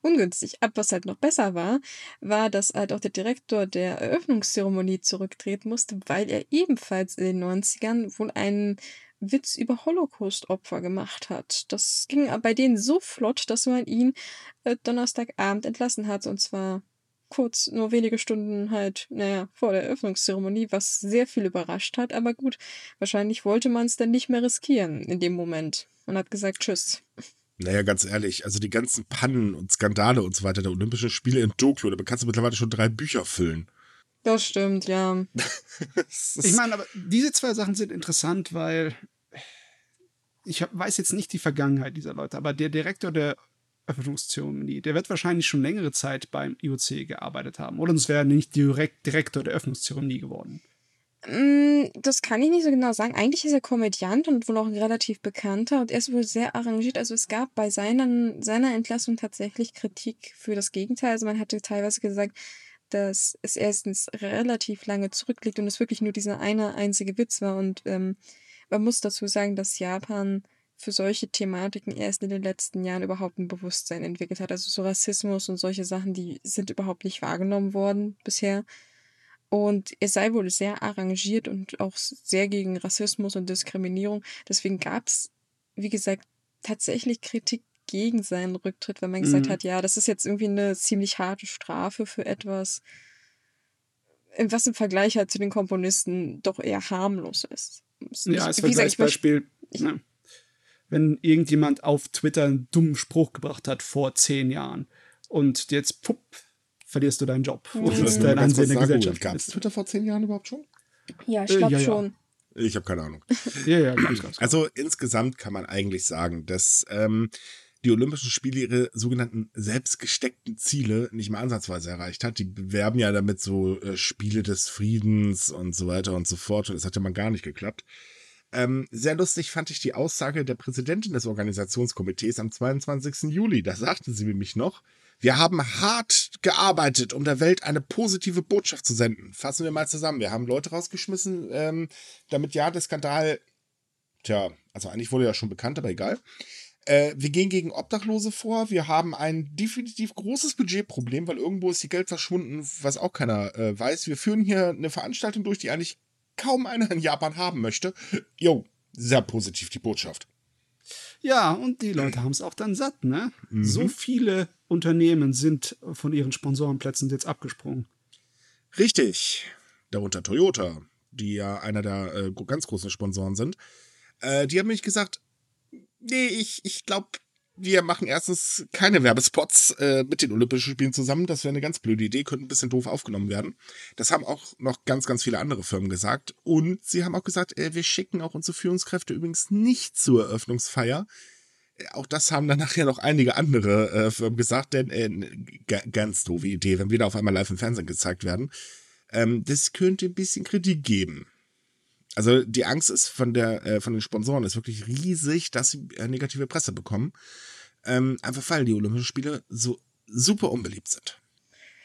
ungünstig. Aber was halt noch besser war, war, dass halt auch der Direktor der Eröffnungszeremonie zurücktreten musste, weil er ebenfalls in den 90ern wohl einen Witz über Holocaust-Opfer gemacht hat. Das ging bei denen so flott, dass man ihn äh, Donnerstagabend entlassen hat. Und zwar kurz, nur wenige Stunden halt, naja, vor der Eröffnungszeremonie, was sehr viel überrascht hat. Aber gut, wahrscheinlich wollte man es dann nicht mehr riskieren in dem Moment. Man hat gesagt, tschüss. Naja, ganz ehrlich, also die ganzen Pannen und Skandale und so weiter der Olympischen Spiele in Tokio, da kannst du mittlerweile schon drei Bücher füllen. Das stimmt, ja. ich meine, aber diese zwei Sachen sind interessant, weil ich weiß jetzt nicht die Vergangenheit dieser Leute, aber der Direktor der Öffnungszeremonie, der wird wahrscheinlich schon längere Zeit beim IOC gearbeitet haben. Oder sonst wäre er nicht direkt Direktor der Öffnungszeremonie geworden. Mm, das kann ich nicht so genau sagen. Eigentlich ist er Komödiant und wohl auch ein relativ bekannter und er ist wohl sehr arrangiert. Also es gab bei seinen, seiner Entlassung tatsächlich Kritik für das Gegenteil. Also man hatte teilweise gesagt, dass es erstens relativ lange zurückliegt und es wirklich nur dieser eine einzige Witz war. Und ähm, man muss dazu sagen, dass Japan für solche Thematiken erst in den letzten Jahren überhaupt ein Bewusstsein entwickelt hat. Also so Rassismus und solche Sachen, die sind überhaupt nicht wahrgenommen worden bisher. Und er sei wohl sehr arrangiert und auch sehr gegen Rassismus und Diskriminierung. Deswegen gab es, wie gesagt, tatsächlich Kritik gegen seinen Rücktritt, weil man gesagt Mhm. hat, ja, das ist jetzt irgendwie eine ziemlich harte Strafe für etwas, äh, was im Vergleich halt zu den Komponisten doch eher harmlos ist. Ist Ja, als Vergleichsbeispiel, ne, wenn irgendjemand auf Twitter einen dummen Spruch gebracht hat vor zehn Jahren und jetzt, pupp, verlierst du deinen Job Mhm. und dein Ansehen der Gesellschaft. Gab es Twitter vor zehn Jahren überhaupt schon? Ja, ich Äh, glaube ja, ja. schon. Ich habe keine Ahnung. Ja, ja, ganz, ganz. Also insgesamt kann man eigentlich sagen, dass ähm, die Olympischen Spiele ihre sogenannten selbstgesteckten Ziele nicht mal ansatzweise erreicht hat. Die bewerben ja damit so äh, Spiele des Friedens und so weiter und so fort. Und das hat ja mal gar nicht geklappt. Ähm, sehr lustig fand ich die Aussage der Präsidentin des Organisationskomitees am 22. Juli. Da sagte sie nämlich noch, wir haben hart gearbeitet, um der Welt eine positive Botschaft zu senden. Fassen wir mal zusammen. Wir haben Leute rausgeschmissen, ähm, damit ja der Skandal, tja, also eigentlich wurde ja schon bekannt, aber egal. Äh, wir gehen gegen Obdachlose vor. Wir haben ein definitiv großes Budgetproblem, weil irgendwo ist die Geld verschwunden, was auch keiner äh, weiß. Wir führen hier eine Veranstaltung durch, die eigentlich kaum einer in Japan haben möchte. Jo, sehr positiv die Botschaft. Ja, und die Leute haben es auch dann satt, ne? Mhm. So viele Unternehmen sind von ihren Sponsorenplätzen jetzt abgesprungen. Richtig. Darunter Toyota, die ja einer der äh, ganz großen Sponsoren sind. Äh, die haben mich gesagt, nee, ich, ich glaube, wir machen erstens keine Werbespots äh, mit den Olympischen Spielen zusammen. Das wäre eine ganz blöde Idee, könnte ein bisschen doof aufgenommen werden. Das haben auch noch ganz, ganz viele andere Firmen gesagt. Und sie haben auch gesagt, äh, wir schicken auch unsere Führungskräfte übrigens nicht zur Eröffnungsfeier. Äh, Auch das haben dann nachher noch einige andere äh, Firmen gesagt, denn äh, ganz doofe Idee, wenn wir da auf einmal live im Fernsehen gezeigt werden. Ähm, das könnte ein bisschen Kritik geben. Also die Angst ist von der äh, von den Sponsoren ist wirklich riesig, dass sie äh, negative Presse bekommen. Ähm, einfach weil die Olympischen Spiele so super unbeliebt sind.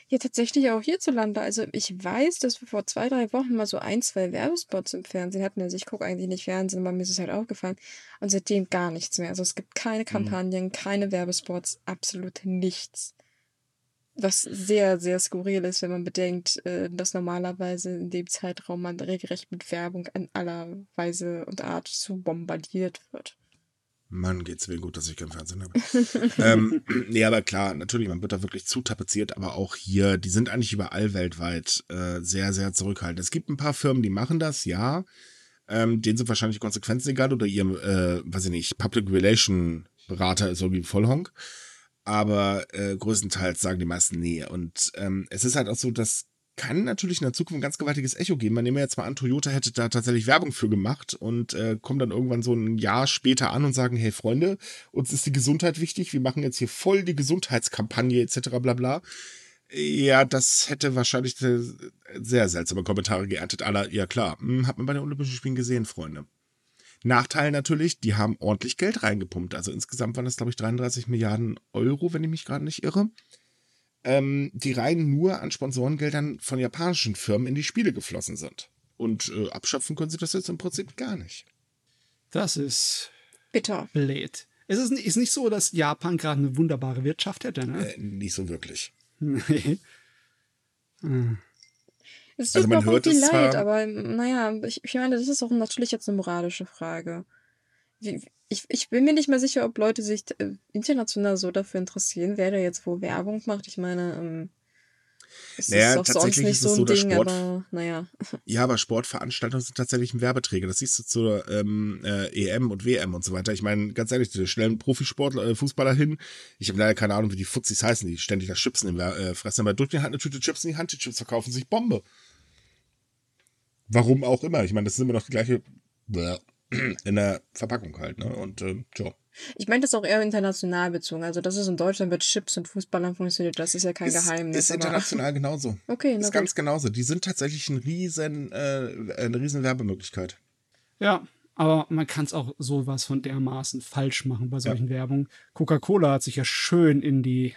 Ja, tatsächlich auch hierzulande. Also ich weiß, dass wir vor zwei, drei Wochen mal so ein, zwei Werbespots im Fernsehen hatten. Also ich gucke eigentlich nicht Fernsehen, aber mir ist es halt aufgefallen. Und seitdem gar nichts mehr. Also es gibt keine Kampagnen, keine Werbespots, absolut nichts. Was sehr, sehr skurril ist, wenn man bedenkt, äh, dass normalerweise in dem Zeitraum man regelrecht mit Werbung in aller Weise und Art zu bombardiert wird. Mann, geht's mir gut, dass ich kein Fernsehen habe. [LAUGHS] ähm, nee, aber klar, natürlich, man wird da wirklich zu tapeziert, aber auch hier, die sind eigentlich überall weltweit äh, sehr, sehr zurückhaltend. Es gibt ein paar Firmen, die machen das, ja. Ähm, denen sind wahrscheinlich Konsequenzen egal oder ihrem, äh, weiß ich nicht, Public Relation Berater ist irgendwie Vollhonk. Aber äh, größtenteils sagen die meisten nee. Und ähm, es ist halt auch so, das kann natürlich in der Zukunft ein ganz gewaltiges Echo geben. Man nehme jetzt mal an, Toyota hätte da tatsächlich Werbung für gemacht und äh, kommt dann irgendwann so ein Jahr später an und sagen, hey Freunde, uns ist die Gesundheit wichtig, wir machen jetzt hier voll die Gesundheitskampagne etc. bla bla. Ja, das hätte wahrscheinlich sehr seltsame Kommentare geerntet. Aller, ja klar, hm, hat man bei den Olympischen Spielen gesehen, Freunde. Nachteil natürlich, die haben ordentlich Geld reingepumpt. Also insgesamt waren das, glaube ich, 33 Milliarden Euro, wenn ich mich gerade nicht irre. Ähm, die rein nur an Sponsorengeldern von japanischen Firmen in die Spiele geflossen sind. Und äh, abschöpfen können sie das jetzt im Prinzip gar nicht. Das ist Bitter. blöd. Es ist, ist nicht so, dass Japan gerade eine wunderbare Wirtschaft hätte, ne? Äh, nicht so wirklich. [LAUGHS] Nee. Hm. Es Also tut man mir auch hört es leid, zwar- aber naja, ich, ich meine, das ist auch natürlich jetzt eine moralische Frage. Ich, ich bin mir nicht mehr sicher, ob Leute sich äh, international so dafür interessieren, wer da jetzt wo Werbung macht. Ich meine, ähm, es Naja, ist auch sonst nicht so ein so, dass Ding, Sport- aber naja. [LAUGHS] Ja, aber Sportveranstaltungen sind tatsächlich ein Werbeträger. Das siehst du zur ähm, äh, EM und WM und so weiter. Ich meine, ganz ehrlich, die schnellen Profisportler, äh, Fußballer hin. Ich habe leider keine Ahnung, wie die Fuzzis heißen, die ständig das Chips in den äh, fressen. Aber drückt mir halt eine Tüte Chips in die Hand, die Chips verkaufen sich Bombe. Warum auch immer. Ich meine, das ist immer noch die gleiche [CLEARS THROAT] in der Verpackung halt, ne? Und ähm, tja. Ich meine das auch eher international bezogen. Also, dass es in Deutschland mit Chips und Fußballern funktioniert, das ist ja kein ist, Geheimnis. Ist aber- international [LAUGHS] genauso. Okay, na Ist gut. ganz genauso. Die sind tatsächlich ein riesen, äh, eine riesen Werbemöglichkeit. Ja, aber man kann es auch sowas von dermaßen falsch machen bei solchen Werbungen. Coca-Cola hat sich ja schön in die,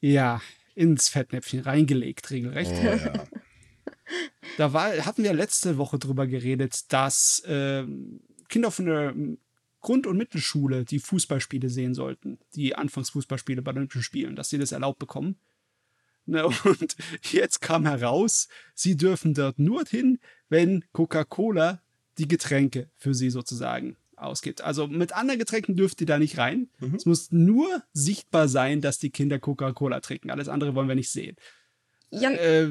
ja, ins Fettnäpfchen reingelegt, regelrecht. Oh, ja. [LAUGHS] Da war, hatten wir letzte Woche drüber geredet, dass ähm, Kinder von der ähm, Grund- und Mittelschule die Fußballspiele sehen sollten, die Anfangsfußballspiele bei den Olympischen Spielen, dass sie das erlaubt bekommen. Ne, und jetzt kam heraus, sie dürfen dort nur hin, wenn Coca-Cola die Getränke für sie sozusagen ausgibt. Also mit anderen Getränken dürft ihr da nicht rein. Mhm. Es muss nur sichtbar sein, dass die Kinder Coca-Cola trinken. Alles andere wollen wir nicht sehen. Ja, äh,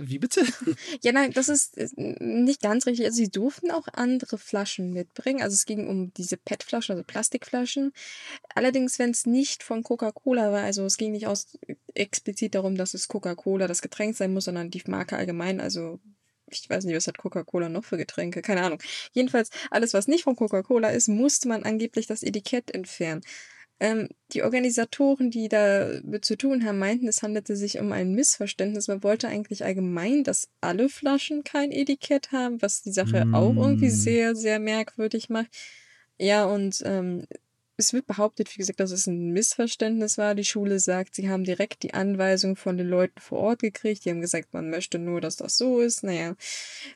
wie bitte? [LAUGHS] Ja, nein, das ist nicht ganz richtig. Also sie durften auch andere Flaschen mitbringen. Also es ging um diese PET-Flaschen, also Plastikflaschen. Allerdings, wenn es nicht von Coca-Cola war, also es ging nicht aus explizit darum, dass es Coca-Cola das Getränk sein muss, sondern die Marke allgemein, also ich weiß nicht, was hat Coca-Cola noch für Getränke, keine Ahnung. Jedenfalls, alles, was nicht von Coca-Cola ist, musste man angeblich das Etikett entfernen. Ähm, die Organisatoren, die damit zu tun haben, meinten, es handelte sich um ein Missverständnis. Man wollte eigentlich allgemein, dass alle Flaschen kein Etikett haben, was die Sache mm. auch irgendwie mm. sehr, sehr merkwürdig macht. Ja, und ähm, es wird behauptet, wie gesagt, dass es ein Missverständnis war. Die Schule sagt, sie haben direkt die Anweisung von den Leuten vor Ort gekriegt. Die haben gesagt, man möchte nur, dass das so ist. Naja,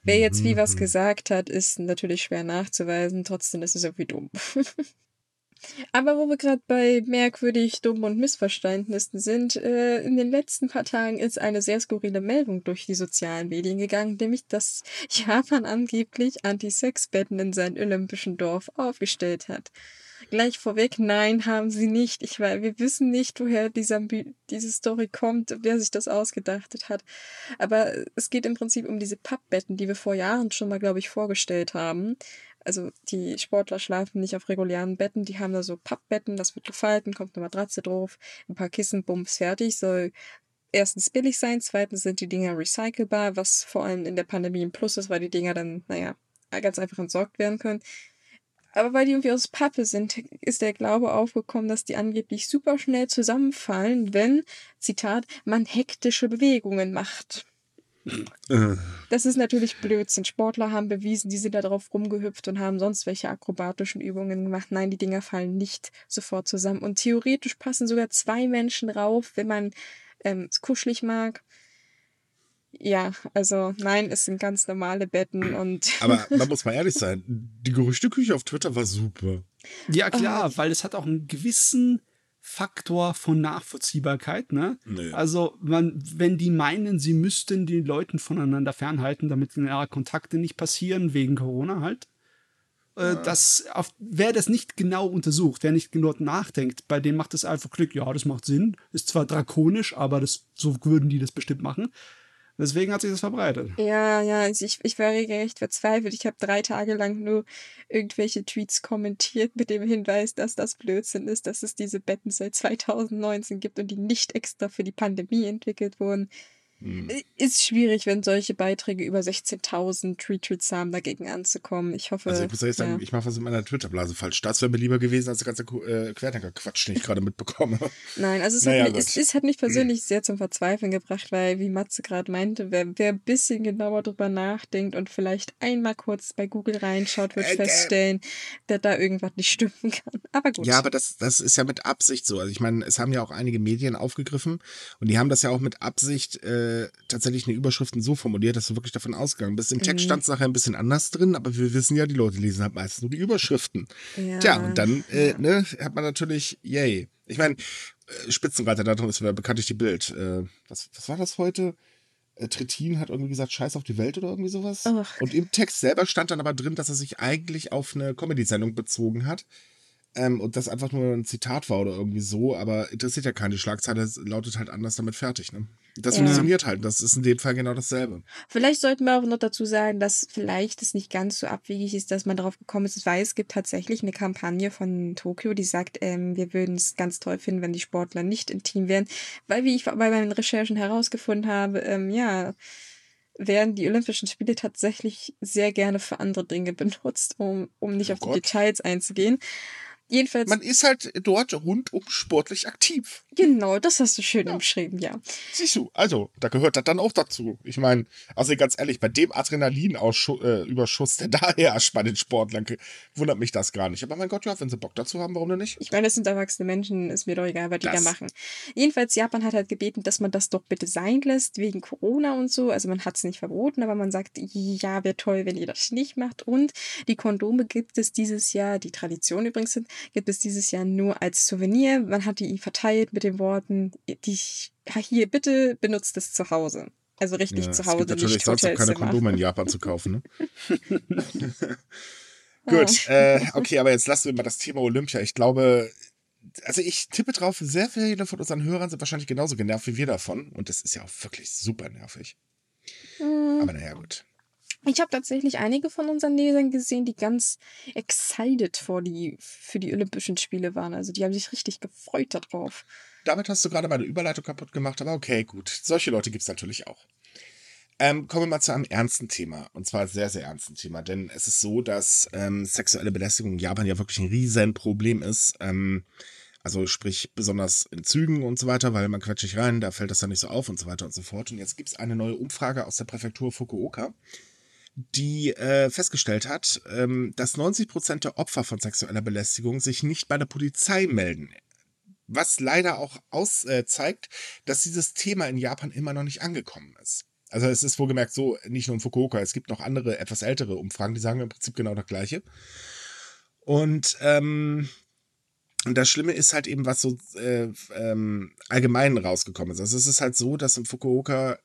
wer jetzt wie was mhm. gesagt hat, ist natürlich schwer nachzuweisen. Trotzdem ist es irgendwie dumm. [LAUGHS] Aber wo wir gerade bei merkwürdig, dumm und Missverständnissen sind, äh, in den letzten paar Tagen ist eine sehr skurrile Meldung durch die sozialen Medien gegangen, nämlich dass [LAUGHS] Japan angeblich Anti-Sex-Betten in seinem olympischen Dorf aufgestellt hat. Gleich vorweg, nein, haben sie nicht. Ich weiß, wir wissen nicht, woher dieser, diese Story kommt, wer sich das ausgedacht hat. Aber es geht im Prinzip um diese Pappbetten, die wir vor Jahren schon mal, glaube ich, vorgestellt haben also die Sportler schlafen nicht auf regulären Betten, die haben da so Pappbetten, das wird gefalten, kommt eine Matratze drauf, ein paar Kissen, bums, fertig. Soll erstens billig sein, zweitens sind die Dinger recycelbar, was vor allem in der Pandemie ein Plus ist, weil die Dinger dann, naja, ganz einfach entsorgt werden können. Aber weil die irgendwie aus Pappe sind, ist der Glaube aufgekommen, dass die angeblich super schnell zusammenfallen, wenn, Zitat, man hektische Bewegungen macht. Äh. Das ist natürlich Blödsinn. Sportler haben bewiesen, die sind da drauf rumgehüpft und haben sonst welche akrobatischen Übungen gemacht. Nein, die Dinger fallen nicht sofort zusammen. Und theoretisch passen sogar zwei Menschen rauf, wenn man ähm, es kuschelig mag. Ja, also nein, es sind ganz normale Betten [CLEARS THROAT] und. Aber [LAUGHS] man muss mal ehrlich sein, die Gerüchteküche auf Twitter war super. Ja, klar, oh. weil es hat auch einen gewissen Faktor von Nachvollziehbarkeit. Ne? Nee. Also, man, wenn die meinen, sie müssten die Leuten voneinander fernhalten, damit ihre Kontakte nicht passieren, wegen Corona halt, äh, ja. das auf, wer das nicht genau untersucht, wer nicht genau nachdenkt, bei dem macht es einfach Glück, ja, das macht Sinn, ist zwar drakonisch, aber das, so würden die das bestimmt machen. Deswegen hat sich das verbreitet. Ja, ja, also ich, ich war regelrecht verzweifelt. Ich habe drei Tage lang nur irgendwelche Tweets kommentiert mit dem Hinweis, dass das Blödsinn ist, dass es diese Betten seit 2019 gibt und die nicht extra für die Pandemie entwickelt wurden. Hm. Ist schwierig, wenn solche Beiträge über 16.000 Retweets haben, dagegen anzukommen. Ich hoffe. Also ich muss ehrlich sagen, ja. ich mache was in meiner Twitter-Blase falsch. Das wäre mir lieber gewesen als der ganze äh, Querdenker-Quatsch, den ich [LAUGHS] gerade mitbekomme. Nein, also es, naja, hat, mich, es, es, hat mich persönlich sehr zum Verzweifeln gebracht, weil, wie Matze gerade meinte, wer, wer ein bisschen genauer drüber nachdenkt und vielleicht einmal kurz bei Google reinschaut, wird äh, feststellen, dass da irgendwas nicht stimmen kann. Aber gut. Ja, aber das, das ist ja mit Absicht so. Also ich meine, es haben ja auch einige Medien aufgegriffen und die haben das ja auch mit Absicht äh, äh, tatsächlich eine Überschriften so formuliert, dass du wirklich davon ausgegangen bist. Im Text mhm. stand es nachher ein bisschen anders drin, aber wir wissen ja, die Leute lesen halt meistens nur die Überschriften. Ja. Tja, und dann äh, ne, hat man natürlich, yay. Ich meine, äh, Spitzenreiter darum ist ja bekanntlich die Bild. Äh, was, was war das heute? Äh, Trittin hat irgendwie gesagt, scheiß auf die Welt oder irgendwie sowas. Ach. Und im Text selber stand dann aber drin, dass er sich eigentlich auf eine Comedy-Sendung bezogen hat. Ähm, und das einfach nur ein Zitat war oder irgendwie so, aber interessiert ja keine Schlagzeile, lautet halt anders damit fertig, ne? Das ja. funktioniert halt. Das ist in dem Fall genau dasselbe. Vielleicht sollten wir auch noch dazu sagen, dass vielleicht es nicht ganz so abwegig ist, dass man darauf gekommen ist, weil es gibt tatsächlich eine Kampagne von Tokio, die sagt, ähm, wir würden es ganz toll finden, wenn die Sportler nicht im Team wären. Weil, wie ich bei meinen Recherchen herausgefunden habe, ähm, ja, werden die Olympischen Spiele tatsächlich sehr gerne für andere Dinge benutzt, um, um nicht oh auf Gott. die Details einzugehen. Jedenfalls. Man ist halt dort rundum sportlich aktiv. Genau, das hast du schön ja. umschrieben, ja. Siehst du, also, da gehört das dann auch dazu. Ich meine, also ganz ehrlich, bei dem Adrenalinüberschuss, der [LAUGHS] da herrscht bei den Sportlern, wundert mich das gar nicht. Aber mein Gott, ja, wenn sie Bock dazu haben, warum denn nicht? Ich meine, das sind erwachsene Menschen, ist mir doch egal, was die das. da machen. Jedenfalls, Japan hat halt gebeten, dass man das doch bitte sein lässt, wegen Corona und so. Also man hat es nicht verboten, aber man sagt, ja, wäre toll, wenn ihr das nicht macht. Und die Kondome gibt es dieses Jahr, die Tradition übrigens sind, gibt es dieses Jahr nur als Souvenir. Man hat die verteilt mit mit den Worten, die ich, hier, bitte benutzt es zu Hause. Also richtig Ja, zu es Hause. gibt natürlich nicht sonst auch keine. Kondome in Japan zu kaufen. Ne? [LAUGHS] Gut, äh, okay, aber jetzt lassen wir mal das Thema Olympia. Ich glaube, also ich tippe drauf, sehr viele von unseren Hörern sind wahrscheinlich genauso genervt wie wir davon. Und das ist ja auch wirklich super nervig. Hm, Aber naja, gut. Ich habe tatsächlich einige von unseren Lesern gesehen, die ganz excited vor die, für die Olympischen Spiele waren. Also die haben sich richtig gefreut darauf. Damit hast du gerade meine Überleitung kaputt gemacht, aber okay, gut. Solche Leute gibt es natürlich auch. Ähm, kommen wir mal zu einem ernsten Thema. Und zwar sehr, sehr ernsten Thema. Denn es ist so, dass ähm, sexuelle Belästigung in Japan ja wirklich ein Riesenproblem ist. Ähm, also sprich besonders in Zügen und so weiter, weil man quetscht nicht rein, da fällt das dann nicht so auf und so weiter und so fort. Und jetzt gibt es eine neue Umfrage aus der Präfektur Fukuoka, die äh, festgestellt hat, ähm, dass 90 Prozent der Opfer von sexueller Belästigung sich nicht bei der Polizei melden. Was leider auch aus, äh, zeigt, dass dieses Thema in Japan immer noch nicht angekommen ist. Also es ist wohlgemerkt so, nicht nur in Fukuoka, es gibt noch andere, etwas ältere Umfragen, die sagen im Prinzip genau das Gleiche. Und ähm, und das Schlimme ist halt eben, was so äh, ähm, allgemein rausgekommen ist. Also es ist halt so, dass in Fukuoka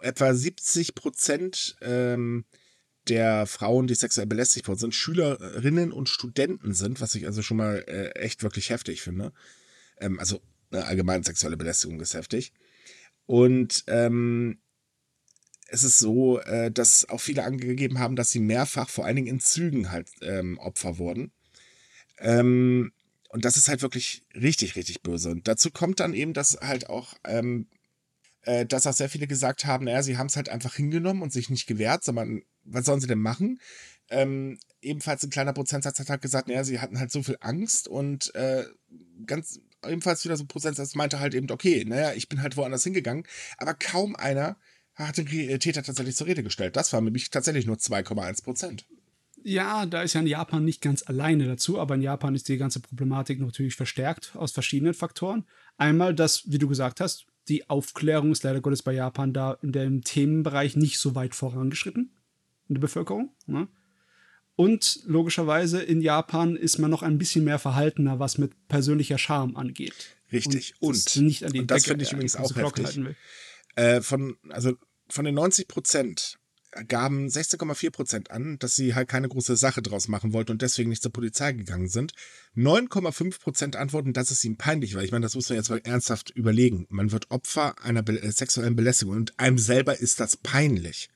etwa 70 Prozent ähm, der Frauen, die sexuell belästigt worden sind, Schülerinnen und Studenten sind, was ich also schon mal äh, echt wirklich heftig finde. Ähm, also äh, allgemein sexuelle Belästigung ist heftig. Und ähm, es ist so, äh, dass auch viele angegeben haben, dass sie mehrfach, vor allen Dingen in Zügen halt ähm, Opfer wurden. Ähm, und das ist halt wirklich richtig, richtig böse. Und dazu kommt dann eben, dass halt auch, ähm, äh, dass auch sehr viele gesagt haben, naja, sie haben es halt einfach hingenommen und sich nicht gewehrt, sondern was sollen sie denn machen? Ähm, ebenfalls ein kleiner Prozentsatz hat halt gesagt, naja, sie hatten halt so viel Angst und äh, ganz ebenfalls wieder so ein Prozentsatz meinte halt eben, okay, naja, ich bin halt woanders hingegangen, aber kaum einer hat den Täter tatsächlich zur Rede gestellt. Das war nämlich tatsächlich nur 2,1 Prozent. Ja, da ist ja in Japan nicht ganz alleine dazu, aber in Japan ist die ganze Problematik natürlich verstärkt aus verschiedenen Faktoren. Einmal das, wie du gesagt hast, die Aufklärung ist leider Gottes bei Japan da in dem Themenbereich nicht so weit vorangeschritten in der Bevölkerung. Ne? Und logischerweise in Japan ist man noch ein bisschen mehr verhaltener, was mit persönlicher Scham angeht. Richtig. Und, Und, das nicht an die und das finde ich die übrigens auch heftig. halten will. Äh, von, also von den 90 Prozent gaben 16,4 Prozent an, dass sie halt keine große Sache draus machen wollten und deswegen nicht zur Polizei gegangen sind. 9,5 Prozent antworten, dass es ihnen peinlich war. Ich meine, das muss man jetzt mal ernsthaft überlegen. Man wird Opfer einer äh, sexuellen Belästigung und einem selber ist das peinlich.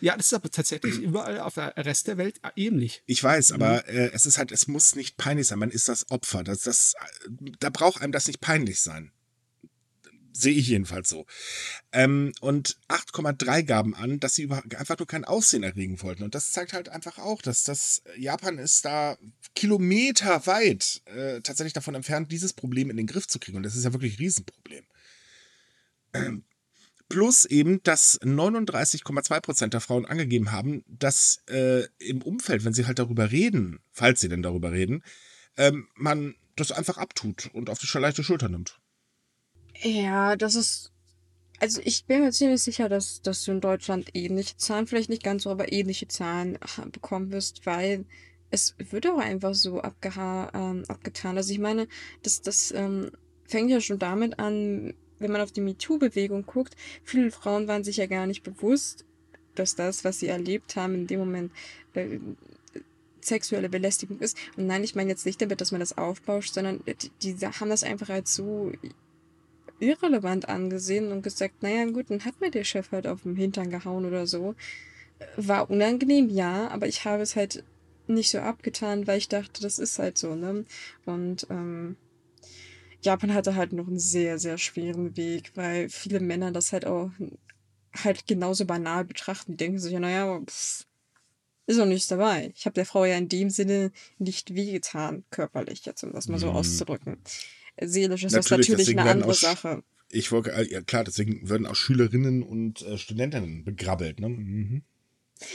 Ja, das ist aber tatsächlich [CLEARS THROAT] überall auf der Rest der Welt ähnlich. Ich weiß, aber äh, es ist halt, es muss nicht peinlich sein. Man ist das Opfer. Das, das, da braucht einem das nicht peinlich sein. Sehe ich jedenfalls so. Ähm, und 8,3 gaben an, dass sie einfach nur kein Aussehen erregen wollten. Und das zeigt halt einfach auch, dass das Japan ist da kilometerweit äh, tatsächlich davon entfernt, dieses Problem in den Griff zu kriegen. Und das ist ja wirklich ein Riesenproblem. Ähm, [CLEARS THROAT] Plus eben, dass 39,2 Prozent der Frauen angegeben haben, dass äh, im Umfeld, wenn sie halt darüber reden, falls sie denn darüber reden, ähm, man das einfach abtut und auf die leichte Schulter nimmt. Ja, das ist. Also ich bin mir ziemlich sicher, dass, dass du in Deutschland ähnliche Zahlen, vielleicht nicht ganz so, aber ähnliche Zahlen bekommen wirst, weil es wird auch einfach so abgeha ähm, abgetan. Also ich meine, das, das ähm, fängt ja schon damit an, wenn man auf die MeToo-Bewegung guckt, viele Frauen waren sich ja gar nicht bewusst, dass das, was sie erlebt haben, in dem Moment äh, sexuelle Belästigung ist. Und nein, ich meine jetzt nicht damit, dass man das aufbauscht, sondern die, die haben das einfach als so irrelevant angesehen und gesagt, naja gut, dann hat mir der Chef halt auf den Hintern gehauen oder so. War unangenehm, ja, aber ich habe es halt nicht so abgetan, weil ich dachte, das ist halt so, ne? Und ähm, Japan hatte halt noch einen sehr, sehr schweren Weg, weil viele Männer das halt auch halt genauso banal betrachten. Die denken sich ja, naja, pff, ist doch nichts dabei. Ich habe der Frau ja in dem Sinne nicht wehgetan, körperlich, jetzt um das mal so Mhm. auszudrücken. Seelisch ist Natürlich, das natürlich deswegen eine werden andere auch Sache. Ich wollte, ja klar, deswegen würden auch Schülerinnen und äh, Studentinnen begrabbelt, ne? Mhm.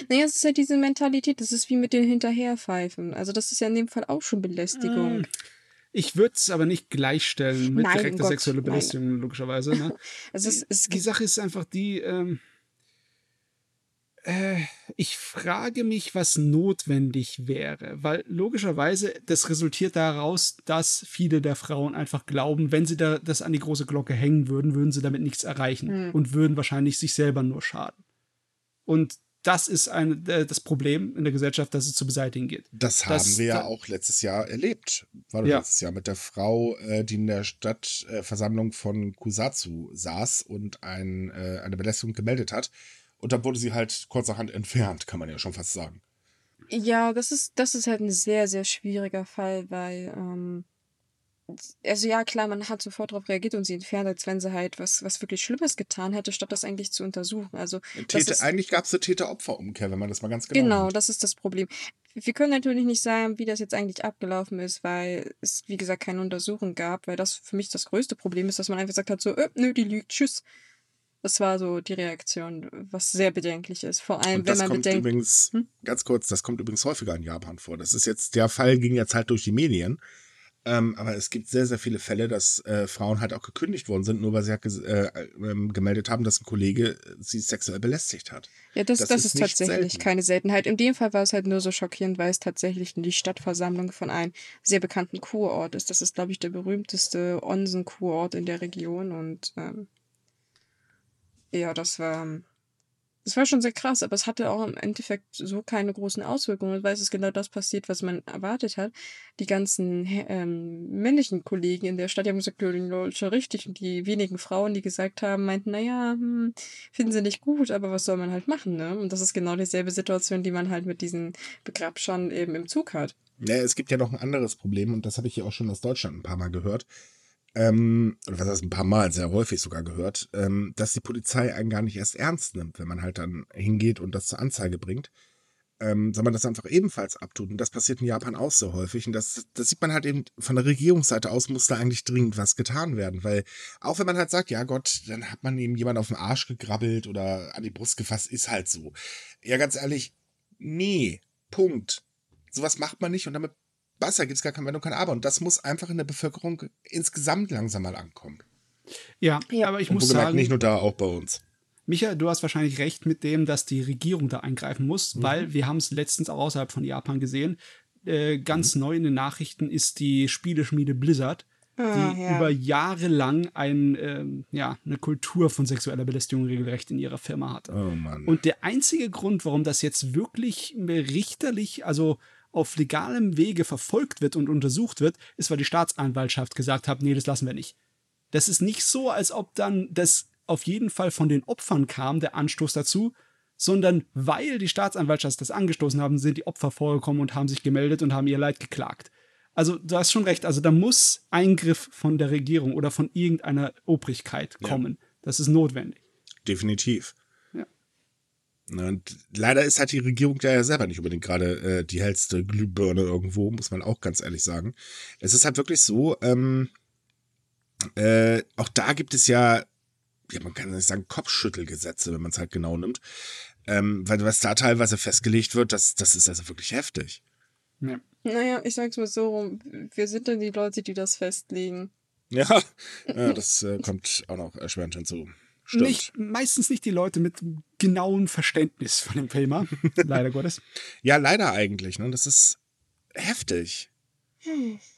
Naja, es ist halt diese Mentalität, das ist wie mit den Hinterherpfeifen. Also das ist ja in dem Fall auch schon Belästigung. Mm, Ich würde es aber nicht gleichstellen mit Nein, direkter sexueller nein. Belästigung, logischerweise. Ne? Also [LAUGHS] es, es die Sache ist einfach die, ähm, Äh, ich frage mich, was notwendig wäre, weil logischerweise das resultiert daraus, dass viele der Frauen einfach glauben, wenn sie da das an die große Glocke hängen würden, würden sie damit nichts erreichen Mhm. und würden wahrscheinlich sich selber nur schaden. Und das ist ein, äh, das Problem in der Gesellschaft, das es zu beseitigen geht. Das haben Das- wir ja auch letztes Jahr erlebt. War doch Ja. letztes Jahr mit der Frau, äh, die in der Stadtversammlung von Kusatsu saß und ein, äh, eine Belästigung gemeldet hat. Und dann wurde sie halt kurzerhand entfernt, kann man ja schon fast sagen. Ja, das ist, das ist halt ein sehr, sehr schwieriger Fall, weil, ähm, also ja, klar, man hat sofort darauf reagiert und sie entfernt, als wenn sie halt was, was wirklich Schlimmes getan hätte, statt das eigentlich zu untersuchen. Also, Täter, ist, eigentlich gab es eine Täter-Opfer-Umkehr, wenn man das mal ganz genau, genau, nimmt. das ist das Problem. Wir können natürlich nicht sagen, wie das jetzt eigentlich abgelaufen ist, weil es, wie gesagt, keine Untersuchung gab, weil das für mich das größte Problem ist, dass man einfach gesagt hat, so, äh, nö, die lügt, tschüss. Das war so die Reaktion, was sehr bedenklich ist. Vor allem, wenn das man kommt bedenkt, übrigens, Hm? ganz kurz, das kommt übrigens häufiger in Japan vor. Das ist jetzt, der Fall ging jetzt halt durch die Medien. Ähm, aber es gibt sehr, sehr viele Fälle, dass äh, Frauen halt auch gekündigt worden sind, nur weil sie halt äh, ähm, gemeldet haben, dass ein Kollege sie sexuell belästigt hat. Ja, das, Das das, ist ist, tatsächlich selten. keine Seltenheit. In dem Fall war es halt nur so schockierend, weil es tatsächlich die Stadtversammlung von einem sehr bekannten Kurort ist. Das ist, glaube ich, der berühmteste Onsen-Kurort in der Region. Und ähm, ja, das war, das war schon sehr krass, aber es hatte auch im Endeffekt so keine großen Auswirkungen, weil es ist genau das passiert, was man erwartet hat. Die ganzen ähm, männlichen Kollegen in der Stadt die haben gesagt, ja, ja, ja richtig. Und die wenigen Frauen, die gesagt haben, meinten, naja, hm, finden sie nicht gut, aber was soll man halt machen, ne? Und das ist genau dieselbe Situation, die man halt mit diesen Begrabschern eben im Zug hat. Ja, es gibt ja noch ein anderes Problem und das habe ich hier auch schon aus Deutschland ein paar Mal gehört. Ähm, oder was heißt ein paar Mal, sehr häufig sogar gehört, ähm, dass die Polizei einen gar nicht erst ernst nimmt, wenn man halt dann hingeht und das zur Anzeige bringt. Ähm, sondern das einfach ebenfalls abtut. Und das passiert in Japan auch so häufig. Und das, das sieht man halt eben von der Regierungsseite aus, muss da eigentlich dringend was getan werden. Weil auch wenn man halt sagt, ja Gott, dann hat man eben jemand auf den Arsch gegrabbelt oder an die Brust gefasst, ist halt so. Ja, ganz ehrlich, nee, Punkt. Sowas macht man nicht und damit Wasser gibt es gar keine Wenn und kein Aber. Und das muss einfach in der Bevölkerung insgesamt langsam mal ankommen. Ja, Ja. aber ich und muss sagen, nicht nur da, auch bei uns. Micha, du hast wahrscheinlich recht mit dem, dass die Regierung da eingreifen muss, weil wir haben es letztens auch außerhalb von Japan gesehen. Äh, ganz neu in den Nachrichten ist die Spieleschmiede Blizzard, die Ah, ja. über Jahre lang ein, ähm, ja, eine Kultur von sexueller Belästigung regelrecht in ihrer Firma hatte. Oh Mann. Und der einzige Grund, warum das jetzt wirklich richterlich, also auf legalem Wege verfolgt wird und untersucht wird, ist, weil die Staatsanwaltschaft gesagt hat, nee, das lassen wir nicht. Das ist nicht so, als ob dann das auf jeden Fall von den Opfern kam, der Anstoß dazu, sondern weil die Staatsanwaltschaft das angestoßen haben, sind die Opfer vorgekommen und haben sich gemeldet und haben ihr Leid geklagt. Also du hast schon recht, also da muss Eingriff von der Regierung oder von irgendeiner Obrigkeit Ja. kommen. Das ist notwendig. Definitiv. Na, Und leider ist halt die Regierung ja selber nicht unbedingt gerade äh, die hellste Glühbirne irgendwo, muss man auch ganz ehrlich sagen. Es ist halt wirklich so, ähm, äh, auch da gibt es ja, ja, man kann nicht sagen Kopfschüttelgesetze, wenn man es halt genau nimmt. Ähm, weil was da teilweise festgelegt wird, das, das ist also wirklich heftig. Ja. Naja, ich sag's mal so rum. Wir sind dann die Leute, die das festlegen. Ja, [LAUGHS] ja das äh, kommt auch noch erschwerend hinzu. Stimmt. Nicht, meistens nicht die Leute mit genauem Verständnis von dem Thema, [LAUGHS] leider Gottes. Ja, leider eigentlich. Ne? Das ist heftig.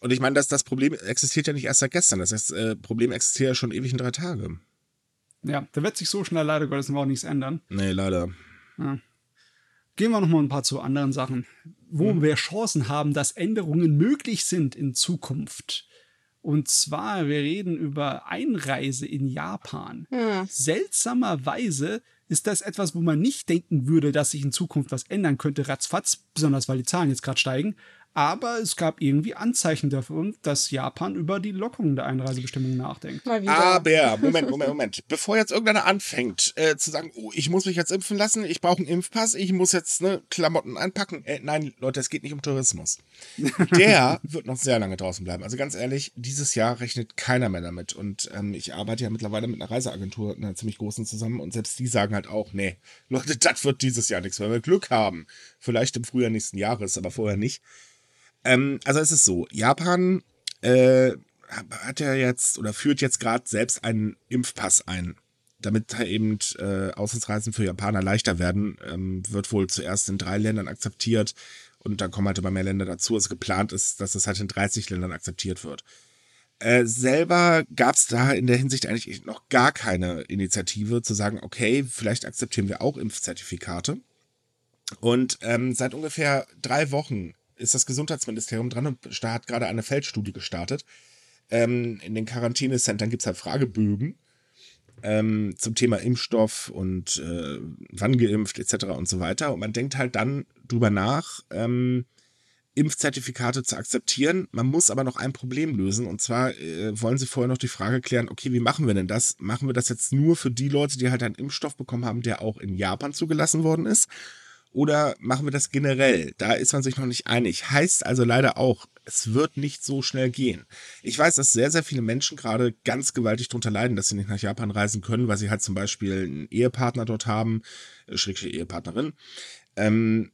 Und ich meine, dass das Problem existiert ja nicht erst seit gestern. Das heißt, äh, Problem existiert ja schon ewig in drei Tage. Ja, da wird sich so schnell leider Gottes auch nichts ändern. Nee, leider. Gehen wir noch mal ein paar zu anderen Sachen, wo wir Chancen haben, dass Änderungen möglich sind in Zukunft. Und zwar, wir reden über Einreise in Japan. Ja. Seltsamerweise ist das etwas, wo man nicht denken würde, dass sich in Zukunft was ändern könnte, ratzfatz, besonders weil die Zahlen jetzt gerade steigen. Aber es gab irgendwie Anzeichen davon, dass Japan über die Lockerung der Einreisebestimmungen nachdenkt. Aber, [LAUGHS] Moment, Moment, Moment. Bevor jetzt irgendeiner anfängt äh, zu sagen, oh, ich muss mich jetzt impfen lassen, ich brauche einen Impfpass, ich muss jetzt ne, Klamotten einpacken. Äh, nein, Leute, es geht nicht um Tourismus. [LAUGHS] Der wird noch sehr lange draußen bleiben. Also ganz ehrlich, dieses Jahr rechnet keiner mehr damit. Und ähm, ich arbeite ja mittlerweile mit einer Reiseagentur, einer ziemlich großen zusammen. Und selbst die sagen halt auch, nee, [LAUGHS] Leute, das wird dieses Jahr nichts, weil wir Glück haben. Vielleicht im Frühjahr nächsten Jahres, aber vorher nicht. Ähm, also es ist so, Japan äh, hat ja jetzt oder führt jetzt gerade selbst einen Impfpass ein. damit eben äh, Auslandsreisen für Japaner leichter werden, ähm, wird wohl zuerst in drei Ländern akzeptiert und dann kommen halt immer mehr Länder dazu. Also geplant ist, dass das halt in 30 Ländern akzeptiert wird. Äh, selber gab es da in der Hinsicht eigentlich noch gar keine Initiative zu sagen, okay, vielleicht akzeptieren wir auch Impfzertifikate. Und ähm, seit ungefähr drei Wochen ist das Gesundheitsministerium dran und hat gerade eine Feldstudie gestartet. Ähm, in den Quarantänezentren gibt es halt Fragebögen ähm, zum Thema Impfstoff und äh, wann geimpft etc. und so weiter. Und man denkt halt dann drüber nach, ähm, Impfzertifikate zu akzeptieren. Man muss aber noch ein Problem lösen. Und zwar äh, wollen sie vorher noch die Frage klären, okay, wie machen wir denn das? Machen wir das jetzt nur für die Leute, die halt einen Impfstoff bekommen haben, der auch in Japan zugelassen worden ist? Oder machen wir das generell? Da ist man sich noch nicht einig. Heißt also leider auch, es wird nicht so schnell gehen. Ich weiß, dass sehr, sehr viele Menschen gerade ganz gewaltig darunter leiden, dass sie nicht nach Japan reisen können, weil sie halt zum Beispiel einen Ehepartner dort haben, äh, schrägstrich Ehepartnerin, ähm,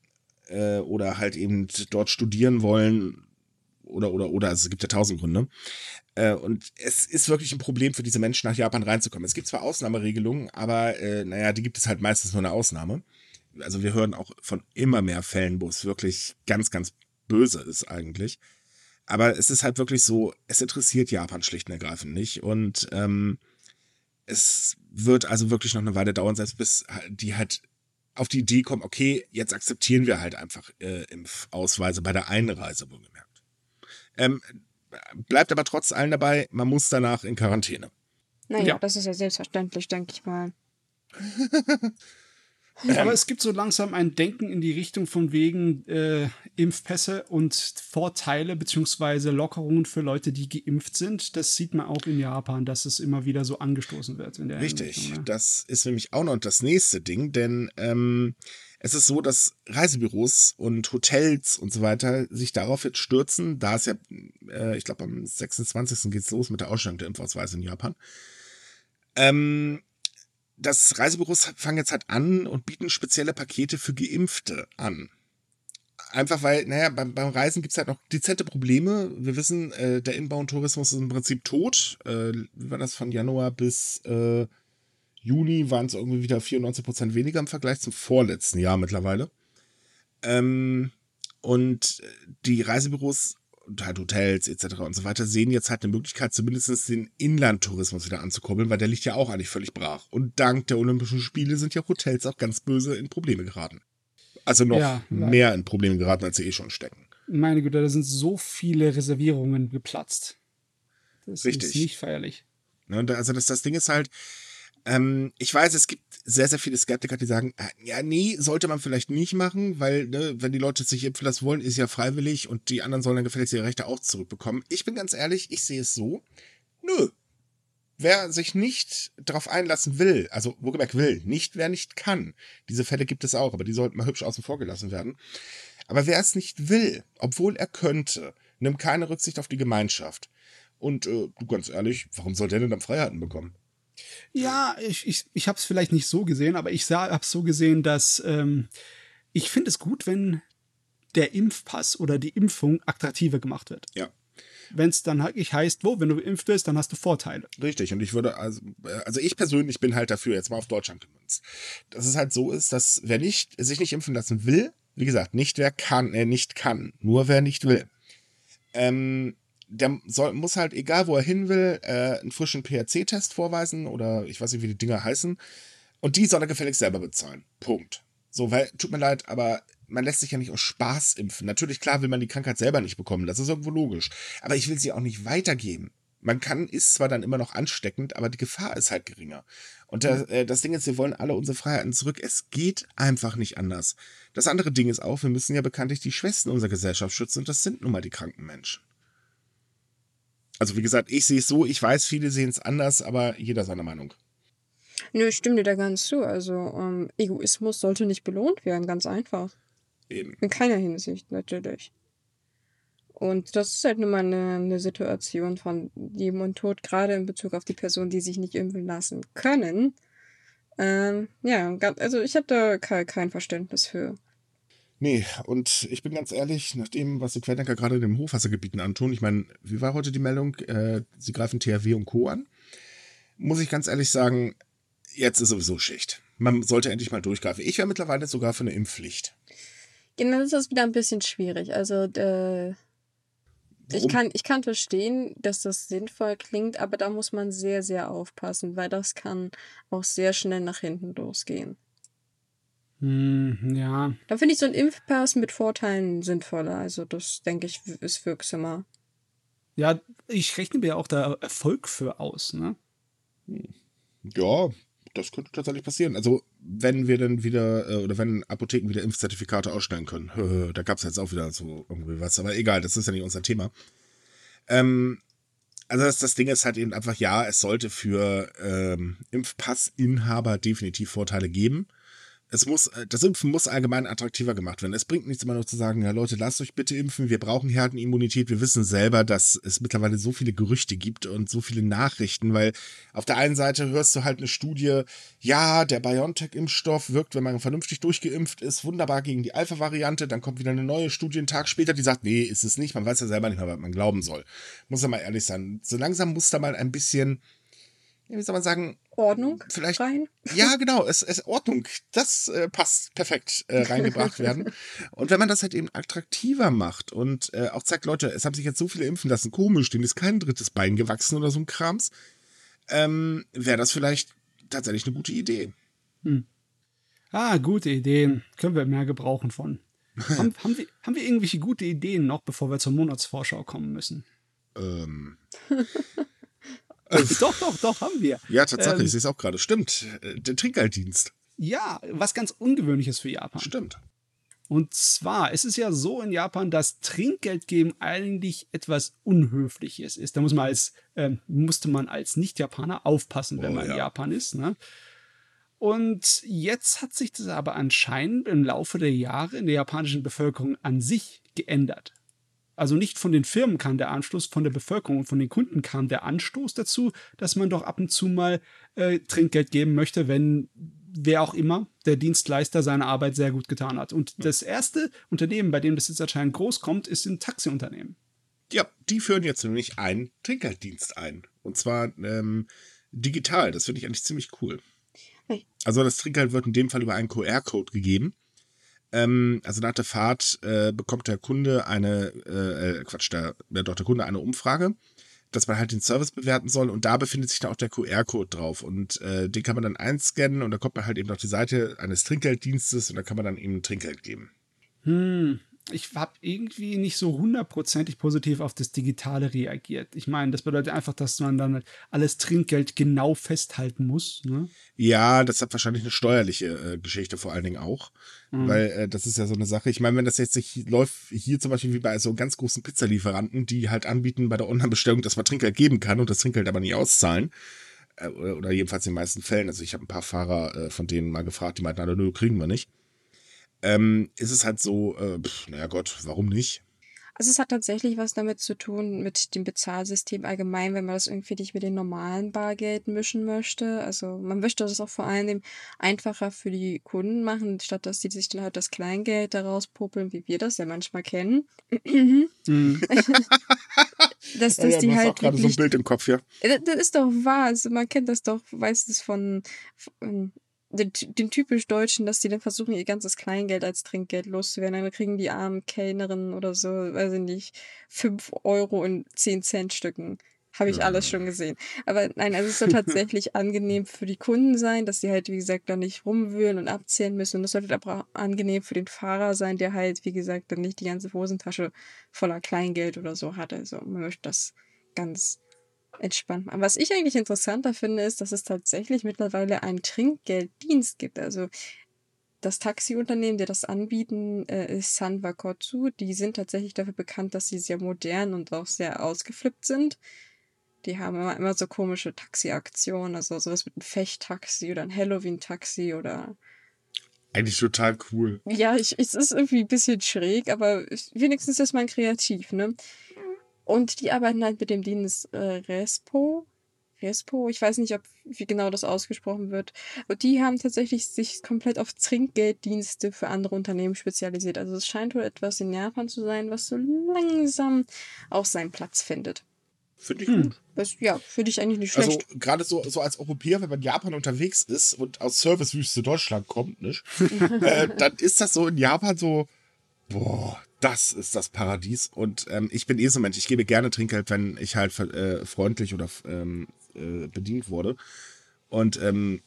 äh, oder halt eben dort studieren wollen oder, oder, oder, also es gibt ja tausend Gründe. Äh, und es ist wirklich ein Problem für diese Menschen, nach Japan reinzukommen. Es gibt zwar Ausnahmeregelungen, aber äh, naja, die gibt es halt meistens nur eine Ausnahme. Also wir hören auch von immer mehr Fällen, wo es wirklich ganz, ganz böse ist eigentlich. Aber es ist halt wirklich so, es interessiert Japan schlicht und ergreifend nicht. Und ähm, es wird also wirklich noch eine Weile dauern, selbst bis die halt auf die Idee kommen, okay, jetzt akzeptieren wir halt einfach äh, Impfausweise bei der Einreise, wohlgemerkt. Ähm, bleibt aber trotz allem dabei, man muss danach in Quarantäne. Naja, ja. das ist ja selbstverständlich, denke ich mal. [LAUGHS] Aber es gibt so langsam ein Denken in die Richtung von wegen äh, Impfpässe und Vorteile beziehungsweise Lockerungen für Leute, die geimpft sind. Das sieht man auch in Japan, dass es immer wieder so angestoßen wird. Richtig, ne? das ist nämlich auch noch das nächste Ding, denn ähm, es ist so, dass Reisebüros und Hotels und so weiter sich darauf jetzt stürzen, da es ja, äh, ich glaube, am 26. geht es los mit der Ausstellung der Impfausweise in Japan. Ähm, das Reisebüros fangen jetzt halt an und bieten spezielle Pakete für Geimpfte an. Einfach weil, naja, beim, beim Reisen gibt es halt noch dezente Probleme. Wir wissen, äh, der Inbound-Tourismus ist im Prinzip tot. Äh, wie war das von Januar bis äh, Juni waren es irgendwie wieder 94 Prozent weniger im Vergleich zum vorletzten Jahr mittlerweile. Ähm, und die Reisebüros und halt Hotels etc. und so weiter sehen jetzt halt eine Möglichkeit, zumindest den Inlandtourismus wieder anzukurbeln, weil der liegt ja auch eigentlich völlig brach. Und dank der Olympischen Spiele sind ja Hotels auch ganz böse in Probleme geraten. Also noch ja, mehr in Probleme geraten, als sie eh schon stecken. Meine Güte, da sind so viele Reservierungen geplatzt. Das Richtig. ist nicht feierlich. Ne, also das, das Ding ist halt, ähm, ich weiß, es gibt sehr, sehr viele Skeptiker, die sagen, äh, ja, nee, sollte man vielleicht nicht machen, weil, ne, wenn die Leute sich impfen lassen wollen, ist ja freiwillig und die anderen sollen dann gefälligst ihre Rechte auch zurückbekommen. Ich bin ganz ehrlich, ich sehe es so. Nö. Wer sich nicht darauf einlassen will, also wohlgemerkt will, nicht wer nicht kann. Diese Fälle gibt es auch, aber die sollten mal hübsch außen vor gelassen werden. Aber wer es nicht will, obwohl er könnte, nimmt keine Rücksicht auf die Gemeinschaft. Und äh, du ganz ehrlich, warum soll der denn dann Freiheiten bekommen? Ja, ich, ich, ich habe es vielleicht nicht so gesehen, aber ich habe es so gesehen, dass ähm, ich finde es gut, wenn der Impfpass oder die Impfung attraktiver gemacht wird. Ja. Wenn es dann halt heißt, wo, wenn du geimpft bist, dann hast du Vorteile. Richtig, und ich würde, also, also ich persönlich bin halt dafür, jetzt mal auf Deutschland gemünzt, dass es halt so ist, dass wer nicht, sich nicht impfen lassen will, wie gesagt, nicht wer kann, äh, nicht kann, nur wer nicht will, ähm, der soll, muss halt, egal wo er hin will, äh, einen frischen PRC-Test vorweisen oder ich weiß nicht, wie die Dinger heißen. Und die soll er gefälligst selber bezahlen. Punkt. So, weil, tut mir leid, aber man lässt sich ja nicht aus Spaß impfen. Natürlich, klar, will man die Krankheit selber nicht bekommen. Das ist irgendwo logisch. Aber ich will sie auch nicht weitergeben. Man kann, ist zwar dann immer noch ansteckend, aber die Gefahr ist halt geringer. Und das, äh, das Ding ist, wir wollen alle unsere Freiheiten zurück. Es geht einfach nicht anders. Das andere Ding ist auch, wir müssen ja bekanntlich die Schwächsten unserer Gesellschaft schützen und das sind nun mal die kranken Menschen. Also wie gesagt, ich sehe es so, ich weiß, viele sehen es anders, aber jeder seine Meinung. Nö, ich stimme dir da ganz zu. Also ähm, Egoismus sollte nicht belohnt werden, ganz einfach. Eben. In keiner Hinsicht, natürlich. Und das ist halt nun mal eine, eine Situation von Leben und Tod, gerade in Bezug auf die Personen, die sich nicht impfen lassen können. Ähm, ja, also ich habe da kein Verständnis für. Nee, und ich bin ganz ehrlich, nach dem, was die Querdenker gerade in den Hochwassergebieten antun, ich meine, wie war heute die Meldung? Äh, sie greifen THW und Co. an. Muss ich ganz ehrlich sagen, jetzt ist sowieso Schicht. Man sollte endlich mal durchgreifen. Ich wäre mittlerweile sogar für eine Impfpflicht. Genau, das ist wieder ein bisschen schwierig. Also, äh, ich kann, ich kann verstehen, dass das sinnvoll klingt, aber da muss man sehr, sehr aufpassen, weil das kann auch sehr schnell nach hinten losgehen. Hm, ja. Da finde ich so ein Impfpass mit Vorteilen sinnvoller. Also, das denke ich, ist wirksamer. Ja, ich rechne mir ja auch da Erfolg für aus, ne? Ja, das könnte tatsächlich passieren. Also, wenn wir dann wieder, äh, oder wenn Apotheken wieder Impfzertifikate ausstellen können. Da gab es jetzt auch wieder so irgendwie was, aber egal, das ist ja nicht unser Thema. Ähm, also das, das Ding ist halt eben einfach, ja, es sollte für ähm, Impfpassinhaber definitiv Vorteile geben es muss, äh, das Impfen muss allgemein attraktiver gemacht werden. Es bringt nichts immer nur zu sagen, ja Leute, lasst euch bitte impfen, wir brauchen Herdenimmunität. Wir wissen selber, dass es mittlerweile so viele Gerüchte gibt und so viele Nachrichten, weil auf der einen Seite hörst du halt eine Studie, ja, der BioNTech-Impfstoff wirkt, wenn man vernünftig durchgeimpft ist, wunderbar gegen die Alpha-Variante. Dann kommt wieder eine neue Studie einen Tag später, die sagt, nee, ist es nicht. Man weiß ja selber nicht mehr, was man glauben soll. Muss ja mal ehrlich sein. So langsam muss da mal ein bisschen wie soll man sagen, Ordnung vielleicht rein. Ja, [LAUGHS] genau, es, es Ordnung, das äh, passt perfekt äh, reingebracht werden. Und wenn man das halt eben attraktiver macht und äh, auch zeigt, Leute, es haben sich jetzt so viele impfen lassen, komisch, denen ist kein drittes Bein gewachsen oder so ein Krams, ähm, wäre das vielleicht tatsächlich eine gute Idee. Hm. Ah, gute Ideen. Können wir mehr gebrauchen von. [LAUGHS] haben, haben, wir, haben wir irgendwelche gute Ideen noch, bevor wir zur Monatsvorschau kommen müssen? Ähm. [LAUGHS] [LAUGHS] doch, doch, doch, haben wir. Ja, Tatsache, ähm, ich sehe es auch gerade. Stimmt, äh, der Trinkgelddienst. Ja, was ganz Ungewöhnliches für Japan. Stimmt. Und zwar, es ist ja so in Japan, dass Trinkgeld geben eigentlich etwas Unhöfliches ist. Da muss man als, äh, musste man als Nicht-Japaner aufpassen, wenn oh, man ja. in Japan ist. Ne? Und jetzt hat sich das aber anscheinend im Laufe der Jahre in der japanischen Bevölkerung an sich geändert. Also nicht von den Firmen kam der Anstoß, von der Bevölkerung und von den Kunden kam der Anstoß dazu, dass man doch ab und zu mal äh, Trinkgeld geben möchte, wenn wer auch immer, der Dienstleister seine Arbeit sehr gut getan hat. Und das erste Unternehmen, bei dem das jetzt anscheinend groß kommt, ist ein Taxiunternehmen. Ja, die führen jetzt nämlich einen Trinkgelddienst ein. Und zwar ähm, digital. Das finde ich eigentlich ziemlich cool. Also das Trinkgeld wird in dem Fall über einen QR-Code gegeben. Ähm, also nach der Fahrt äh, bekommt der Kunde eine, äh, äh Quatsch, der, der, doch der Kunde eine Umfrage, dass man halt den Service bewerten soll und da befindet sich dann auch der QR-Code drauf und äh, den kann man dann einscannen und da kommt man halt eben auf die Seite eines Trinkgelddienstes und da kann man dann eben Trinkgeld geben. Hm, ich habe irgendwie nicht so hundertprozentig positiv auf das Digitale reagiert. Ich meine, das bedeutet einfach, dass man dann halt alles Trinkgeld genau festhalten muss. Ne? Ja, das hat wahrscheinlich eine steuerliche äh, Geschichte vor allen Dingen auch. Mhm. Weil äh, das ist ja so eine Sache. Ich meine, wenn das jetzt nicht läuft, hier zum Beispiel wie bei so ganz großen Pizzalieferanten, die halt anbieten bei der Online-Bestellung, dass man Trinkgeld geben kann und das Trinkgeld aber nicht auszahlen. Äh, oder, oder, jedenfalls in den meisten Fällen. Also ich habe ein paar Fahrer äh, von denen mal gefragt, die meinten, nö, kriegen wir nicht ähm, ist es halt so, äh, naja Gott, warum nicht? Also es hat tatsächlich was damit zu tun mit dem Bezahlsystem allgemein, wenn man das irgendwie nicht mit dem normalen Bargeld mischen möchte. Also man möchte das auch vor allem einfacher für die Kunden machen, statt dass die sich dann halt das Kleingeld daraus popeln, wie wir das ja manchmal kennen. mhm. [LAUGHS] dass, [LAUGHS] dass ja, ja, die halt. gerade so ein Bild im Kopf, ja. Das ist doch wahr. Also man kennt das doch, weiß es von, von den, den typisch Deutschen, dass die dann versuchen, ihr ganzes Kleingeld als Trinkgeld loszuwerden. Dann kriegen die armen Kellnerinnen oder so, weiß ich nicht, 5 Euro in 10 Cent Stücken. Habe ich ja. alles schon gesehen. Aber nein, also es soll [LAUGHS] tatsächlich angenehm für die Kunden sein, dass sie halt, wie gesagt, da nicht rumwühlen und abzählen müssen. Und das sollte aber auch angenehm für den Fahrer sein, der halt, wie gesagt, dann nicht die ganze Hosentasche voller Kleingeld oder so hat. Also man möchte das ganz entspannt machen. Was ich eigentlich interessanter finde, ist, dass es tatsächlich mittlerweile einen Trinkgelddienst gibt. Also das Taxiunternehmen, der das anbieten, äh, ist Sanwakotsu. Die sind tatsächlich dafür bekannt, dass sie sehr modern und auch sehr ausgeflippt sind. Die haben immer, immer so komische Taxiaktionen, also sowas mit einem Fechttaxi oder ein Halloween-Taxi oder. Eigentlich total cool. Ja, ich, es ist irgendwie ein bisschen schräg, aber wenigstens ist man kreativ, ne? Und die arbeiten halt mit dem Dienst äh, Respo. Respo, ich weiß nicht, ob wie genau das ausgesprochen wird. Und die haben tatsächlich sich komplett auf Trinkgelddienste für andere Unternehmen spezialisiert. Also es scheint wohl etwas in Japan zu sein, was so langsam auch seinen Platz findet. Finde ich gut. Das, ja, finde ich eigentlich nicht Also schlecht. gerade so, so als Europäer, wenn man in Japan unterwegs ist und aus Servicewüste Deutschland kommt, nicht? [LAUGHS] äh, dann ist das so in Japan so, boah, das ist das Paradies. Und ähm, ich bin eh so ein Mensch, ich gebe gerne Trinkgeld, wenn ich halt äh, freundlich oder ähm, äh, bedient wurde. Und ähm,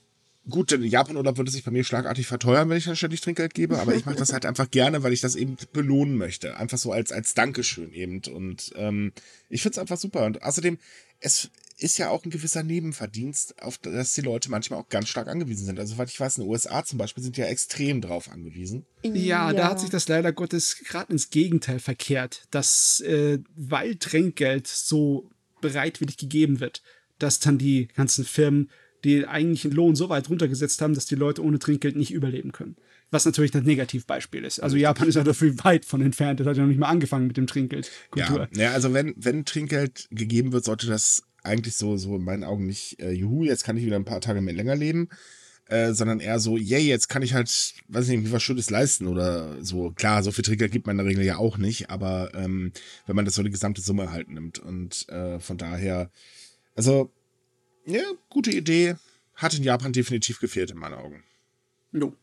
gut, in Japan oder würde sich bei mir schlagartig verteuern, wenn ich dann ständig Trinkgeld gebe, aber ich mache das halt einfach gerne, weil ich das eben belohnen möchte. Einfach so als, als Dankeschön eben. Und ähm, ich finde es einfach super. Und außerdem, es ist ja auch ein gewisser Nebenverdienst, auf das die Leute manchmal auch ganz stark angewiesen sind. Also, soweit ich weiß, in den USA zum Beispiel sind die ja extrem drauf angewiesen. Ja, da hat sich das leider Gottes gerade ins Gegenteil verkehrt, dass äh, weil Trinkgeld so bereitwillig gegeben wird, dass dann die ganzen Firmen die eigentlichen Lohn so weit runtergesetzt haben, dass die Leute ohne Trinkgeld nicht überleben können. Was natürlich das Negativbeispiel ist. Also Japan ist ja dafür weit von entfernt. Das hat ja noch nicht mal angefangen mit dem Trinkgeldkultur. Ja, ja, also wenn, wenn Trinkgeld gegeben wird, sollte das eigentlich so, so in meinen Augen nicht, äh, juhu, jetzt kann ich wieder ein paar Tage mehr länger leben, äh, sondern eher so, yay, jetzt kann ich halt, weiß nicht, was Schönes leisten oder so. Klar, so viel Trinkgeld gibt man in der Regel ja auch nicht, aber ähm, wenn man das so die gesamte Summe halt nimmt und äh, von daher, also, ja, gute Idee, hat in Japan definitiv gefehlt in meinen Augen. No.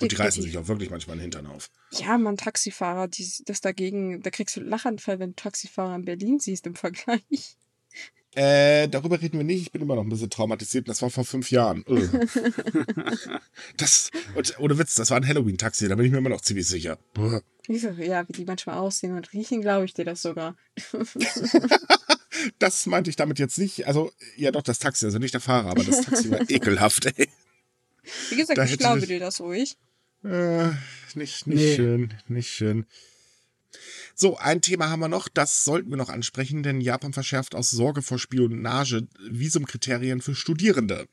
Und die reißen sich auch wirklich manchmal den Hintern auf. Ja, man, Taxifahrer, die, das dagegen, da kriegst du einen Lachanfall, wenn du Taxifahrer in Berlin siehst im Vergleich. Äh, darüber reden wir nicht. Ich bin immer noch ein bisschen traumatisiert. Das war vor fünf Jahren. Ugh. [LAUGHS] das, und, ohne Witz, das war ein Halloween-Taxi. Da bin ich mir immer noch ziemlich sicher. Ja, wie die manchmal aussehen und riechen, glaube ich dir das sogar. [LAUGHS] Das meinte ich damit jetzt nicht. Also, ja, doch, das Taxi, also nicht der Fahrer, aber das Taxi war [LAUGHS] ekelhaft, ey. Wie gesagt, Da ich glaube ich- dir das ruhig. Äh, nicht, nicht Nee. schön, nicht schön. So, ein Thema haben wir noch, das sollten wir noch ansprechen, denn Japan verschärft aus Sorge vor Spionage Visumkriterien für Studierende.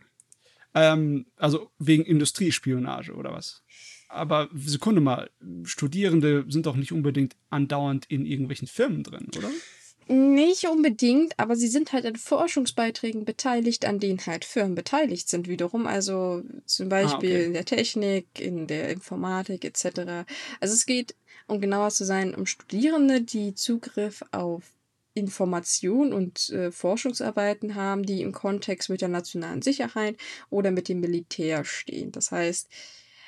Ähm, also wegen Industriespionage oder was? Aber Sekunde mal, Studierende sind doch nicht unbedingt andauernd in irgendwelchen Firmen drin, oder? Nicht unbedingt, aber sie sind halt an Forschungsbeiträgen beteiligt, an denen halt Firmen beteiligt sind wiederum. Also zum Beispiel okay. in der Technik, in der Informatik etc. Also es geht, um genauer zu sein, um Studierende, die Zugriff auf Information und äh, Forschungsarbeiten haben, die im Kontext mit der nationalen Sicherheit oder mit dem Militär stehen. Das heißt,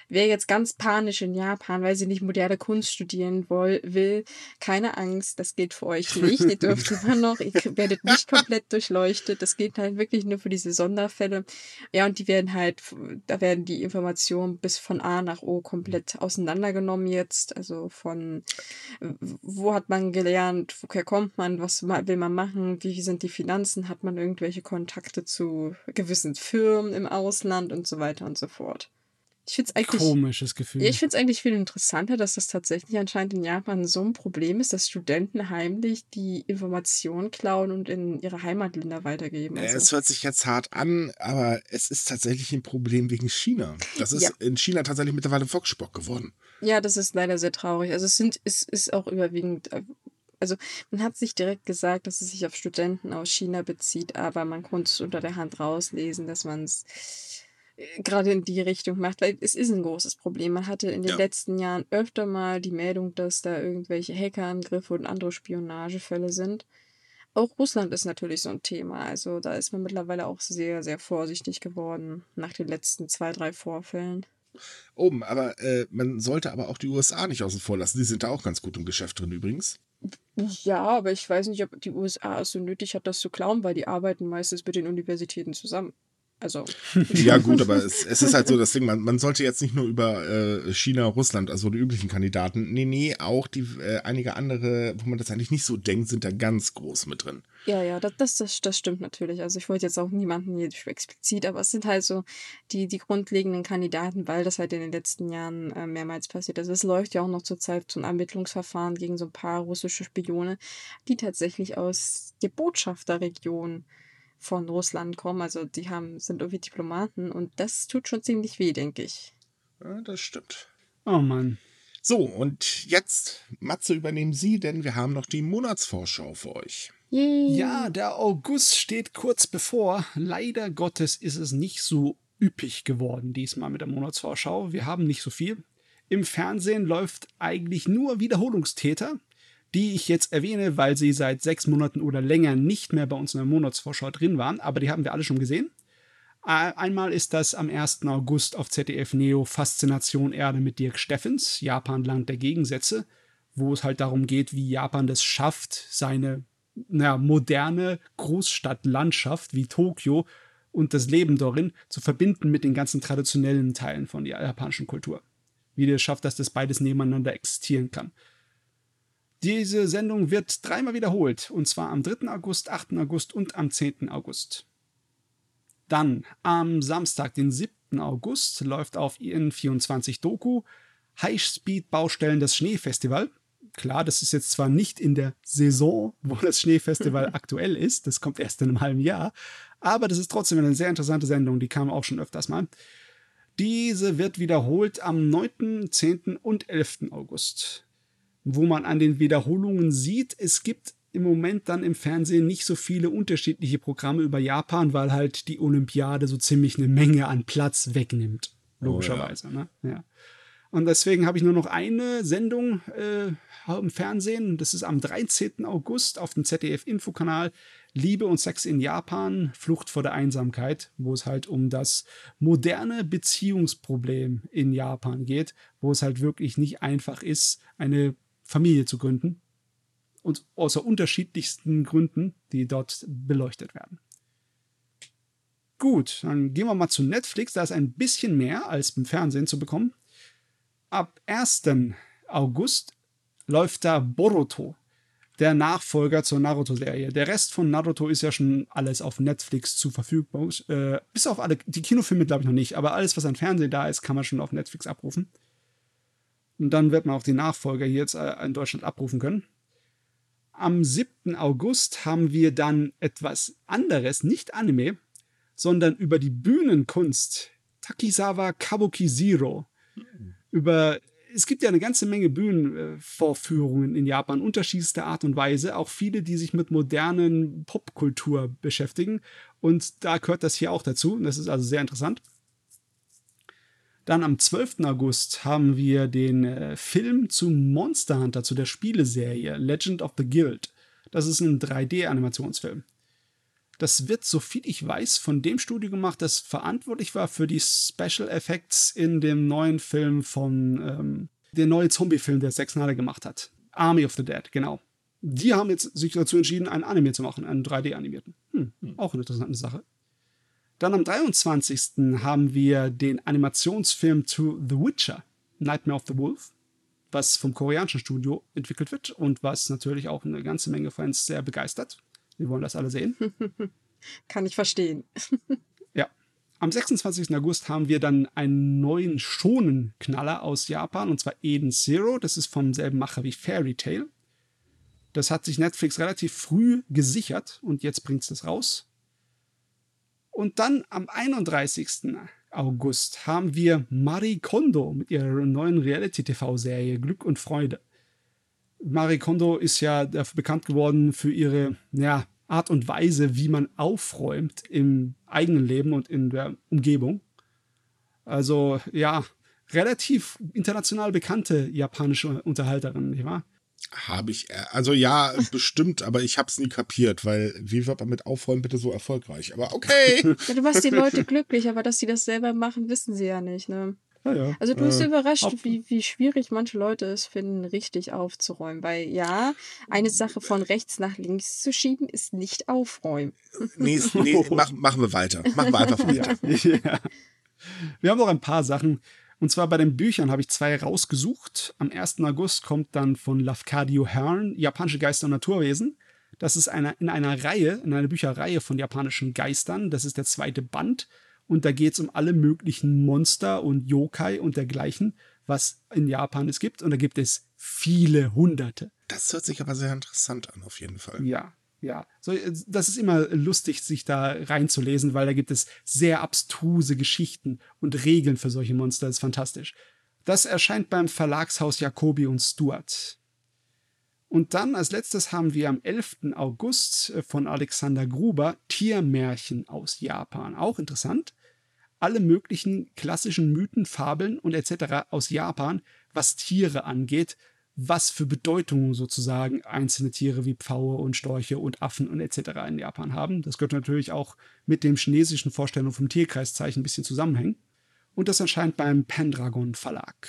wer jetzt ganz panisch in Japan, weil sie nicht moderne Kunst studieren will, keine Angst, das gilt für euch nicht. Ihr dürft [LAUGHS] immer noch, ihr werdet nicht komplett durchleuchtet. Das geht halt wirklich nur für diese Sonderfälle. Ja, und die werden halt, da werden die Informationen bis von A nach O komplett auseinandergenommen jetzt. Also von, wo hat man gelernt, woher kommt man, was will man machen, wie sind die Finanzen, hat man irgendwelche Kontakte zu gewissen Firmen im Ausland und so weiter und so fort. Ich finde es eigentlich. Komisches Gefühl. Ich finde es eigentlich viel interessanter, dass das tatsächlich anscheinend in Japan so ein Problem ist, dass Studenten heimlich die Informationen klauen und in ihre Heimatländer weitergeben. Also, Es hört sich jetzt hart an, aber es ist tatsächlich ein Problem wegen China. Das ist Ja. in China tatsächlich mittlerweile Volkssport geworden. ja, das ist leider sehr traurig. Also es sind, es ist auch überwiegend. äh, Also man hat sich direkt gesagt, dass es sich auf Studenten aus China bezieht, aber man konnte es unter der Hand rauslesen, dass man es gerade in die Richtung macht, weil es ist ein großes Problem. Man hatte in den Ja. letzten Jahren öfter mal die Meldung, dass da irgendwelche Hackerangriffe und andere Spionagefälle sind. Auch Russland ist natürlich so ein Thema. Also da ist man mittlerweile auch sehr, sehr vorsichtig geworden nach den letzten zwei, drei Vorfällen. Oben, aber äh, man sollte aber auch die USA nicht außen vor lassen. Die sind da auch ganz gut im Geschäft drin übrigens. Ja, aber ich weiß nicht, ob die USA es so nötig hat, das zu klauen, weil die arbeiten meistens mit den Universitäten zusammen. Also, [LAUGHS] Ja, gut, aber es, es ist halt so das Ding, man, man sollte jetzt nicht nur über äh, China, Russland, also die üblichen Kandidaten, nee, nee, auch die äh, einige andere, wo man das eigentlich nicht so denkt, sind da ganz groß mit drin. ja, ja, das, das, das, das stimmt natürlich. Also ich wollte jetzt auch niemanden hier explizit, aber es sind halt so die, die grundlegenden Kandidaten, weil das halt in den letzten Jahren äh, mehrmals passiert ist. Es läuft ja auch noch zurzeit so ein Ermittlungsverfahren gegen so ein paar russische Spione, die tatsächlich aus der Botschafterregion von Russland kommen. Also die haben, sind irgendwie Diplomaten und das tut schon ziemlich weh, denke ich. Ja, das stimmt. oh Mann. So, und jetzt, Matze, übernehmen Sie, denn wir haben noch die Monatsvorschau für euch. Yay. Ja, der August steht kurz bevor. Leider Gottes ist es nicht so üppig geworden diesmal mit der Monatsvorschau. Wir haben nicht so viel. Im Fernsehen läuft eigentlich nur Wiederholungstäter. Die ich jetzt erwähne, weil sie seit sechs Monaten oder länger nicht mehr bei uns in der Monatsvorschau drin waren, aber die haben wir alle schon gesehen. Einmal ist das am 1. August auf ZDF Neo Faszination Erde mit Dirk Steffens, Japan Land der Gegensätze, wo es halt darum geht, wie Japan das schafft, seine naja, moderne Großstadtlandschaft wie Tokio und das Leben darin zu verbinden mit den ganzen traditionellen Teilen von der japanischen Kultur. Wie der schafft, dass das beides nebeneinander existieren kann. Diese Sendung wird dreimal wiederholt, und zwar am 3. August, 8. August und am 10. August. Dann am Samstag, den 7. August, läuft auf IN24 Doku Highspeed-Baustellen des Schneefestival. Klar, das ist jetzt zwar nicht in der Saison, wo das Schneefestival [LAUGHS] aktuell ist, das kommt erst in einem halben Jahr, aber das ist trotzdem eine sehr interessante Sendung, die kam auch schon öfters mal. Diese wird wiederholt am 9., 10. und 11. August. Wo man an den Wiederholungen sieht, es gibt im Moment dann im Fernsehen nicht so viele unterschiedliche Programme über Japan, weil halt die Olympiade so ziemlich eine Menge an Platz wegnimmt. Logischerweise. Oh, ja. Ne? Ja. Und deswegen habe ich nur noch eine Sendung äh, im Fernsehen. Das ist am 13. August auf dem ZDF-Infokanal. Liebe und Sex in Japan, Flucht vor der Einsamkeit, wo es halt um das moderne Beziehungsproblem in Japan geht, wo es halt wirklich nicht einfach ist, eine Familie zu gründen. Und außer unterschiedlichsten Gründen, die dort beleuchtet werden. Gut, dann gehen wir mal zu Netflix. Da ist ein bisschen mehr als im Fernsehen zu bekommen. Ab 1. August läuft da Boruto der Nachfolger zur Naruto-Serie. Der Rest von Naruto ist ja schon alles auf Netflix zu verfügbar. Äh, bis auf alle, die Kinofilme glaube ich noch nicht, aber alles, was an Fernsehen da ist, kann man schon auf Netflix abrufen. Und dann wird man auch die Nachfolger hier jetzt äh, in Deutschland abrufen können. Am 7. August haben wir dann etwas anderes, nicht Anime, sondern über die Bühnenkunst. Takizawa Kabuki Zero. Über es gibt ja eine ganze Menge Bühnenvorführungen in Japan, unterschiedlichster Art und Weise, auch viele, die sich mit modernen Popkultur beschäftigen. Und da gehört das hier auch dazu. Das ist also sehr interessant. Dann am 12. August haben wir den äh, Film zu Monster Hunter, zu der Spieleserie Legend of the Guild. Das ist ein 3D-Animationsfilm. Das wird, soviel ich weiß, von dem Studio gemacht, das verantwortlich war für die Special Effects in dem neuen Film von, ähm, der neue Zombie-Film, der Zack Snyder gemacht hat. Army of the Dead, genau. Die haben jetzt sich dazu entschieden, einen Anime zu machen, einen 3D-animierten. Hm, hm, auch eine interessante Sache. Dann am 23. haben wir den Animationsfilm zu The Witcher, Nightmare of the Wolf, was vom koreanischen Studio entwickelt wird und was natürlich auch eine ganze Menge Fans sehr begeistert. Wir wollen das alle sehen. [LAUGHS] Kann ich verstehen. [LAUGHS] ja. Am 26. August haben wir dann einen neuen Schonen-Knaller aus Japan, und zwar Eden Zero. Das ist vom selben Macher wie Fairy Tail. Das hat sich Netflix relativ früh gesichert und jetzt bringt es das raus. Und dann am 31. August haben wir Marie Kondo mit ihrer neuen Reality-TV-Serie Glück und Freude. Marie Kondo ist ja bekannt geworden für ihre ja, Art und Weise, wie man aufräumt im eigenen Leben und in der Umgebung. Also ja, relativ international bekannte japanische Unterhalterin, nicht wahr? Habe ich, äh, also ja, [LAUGHS] bestimmt, aber ich habe es nie kapiert, weil wie wird man mit Aufräumen bitte so erfolgreich? Aber okay. Ja, du machst die Leute [LAUGHS] glücklich, aber dass sie das selber machen, wissen sie ja nicht, ne? Ja, ja. Also du bist äh, überrascht, wie, wie schwierig manche Leute es finden, richtig aufzuräumen. Weil ja, eine Sache von rechts nach links zu schieben, ist nicht aufräumen. Nee, nee [LAUGHS] mach, machen wir weiter. Machen wir einfach weiter. Ja. Wir haben noch ein paar Sachen. Und zwar bei den Büchern habe ich zwei rausgesucht. Am 1. August kommt dann von Lafcadio Hearn Japanische Geister und Naturwesen. Das ist eine, in einer Reihe, in einer Bücherreihe von japanischen Geistern. Das ist der zweite Band. Und da geht es um alle möglichen Monster und Yokai und dergleichen, was in Japan es gibt. Und da gibt es viele hunderte. Das hört sich aber sehr interessant an, auf jeden Fall. Ja, ja. So, das ist immer lustig, sich da reinzulesen, weil da gibt es sehr abstruse Geschichten und Regeln für solche Monster. Das ist fantastisch. Das erscheint beim Verlagshaus Jacobi und Stuart. Und dann als letztes haben wir am 11. August äh, von Alexander Gruber Tiermärchen aus Japan. Auch interessant. Alle möglichen klassischen Mythen, Fabeln und etc. aus Japan, was Tiere angeht, was für Bedeutung sozusagen einzelne Tiere wie Pfaue und Storche und Affen und etc. in Japan haben. Das könnte natürlich auch mit dem chinesischen Vorstellung vom Tierkreiszeichen ein bisschen zusammenhängen. Und das erscheint beim Pendragon Verlag.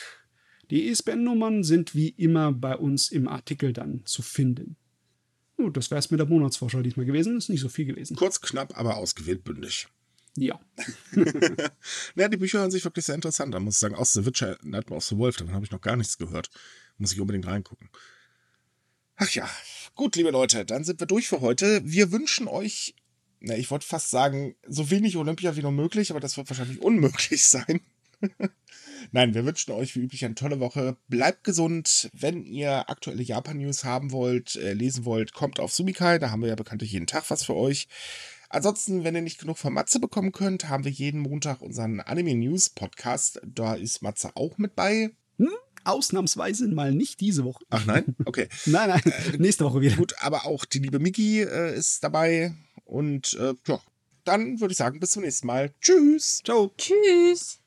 Die ISBN-Nummern sind wie immer bei uns im Artikel dann zu finden. Oh, das wäre es mit der Monatsvorschau diesmal gewesen. Ist nicht so viel gewesen. Kurz, knapp, aber ausgewählt bündig. Ja. [LAUGHS] ja, die Bücher hören sich wirklich sehr interessant an, muss ich sagen. Aus The Witcher, Nightmare of the Wolf, davon habe ich noch gar nichts gehört. Muss ich unbedingt reingucken. Ach ja, gut, liebe Leute, dann sind wir durch für heute. Wir wünschen euch, na, ich wollte fast sagen, so wenig Olympia wie nur möglich, aber das wird wahrscheinlich unmöglich [LAUGHS] sein. Nein, wir wünschen euch wie üblich eine tolle Woche. Bleibt gesund. Wenn ihr aktuelle Japan-News haben wollt, äh, lesen wollt, kommt auf Sumikai. Da haben wir ja bekanntlich jeden Tag was für euch. Ansonsten, wenn ihr nicht genug von Matze bekommen könnt, haben wir jeden Montag unseren Anime News Podcast. Da ist Matze auch mit bei. Hm? Ausnahmsweise mal nicht diese Woche. Ach nein? Okay. [LAUGHS] nein, nein, nächste Woche wieder. Gut, aber auch die liebe Miki äh, ist dabei. Und äh, ja, dann würde ich sagen, bis zum nächsten Mal. Tschüss. Ciao. Tschüss.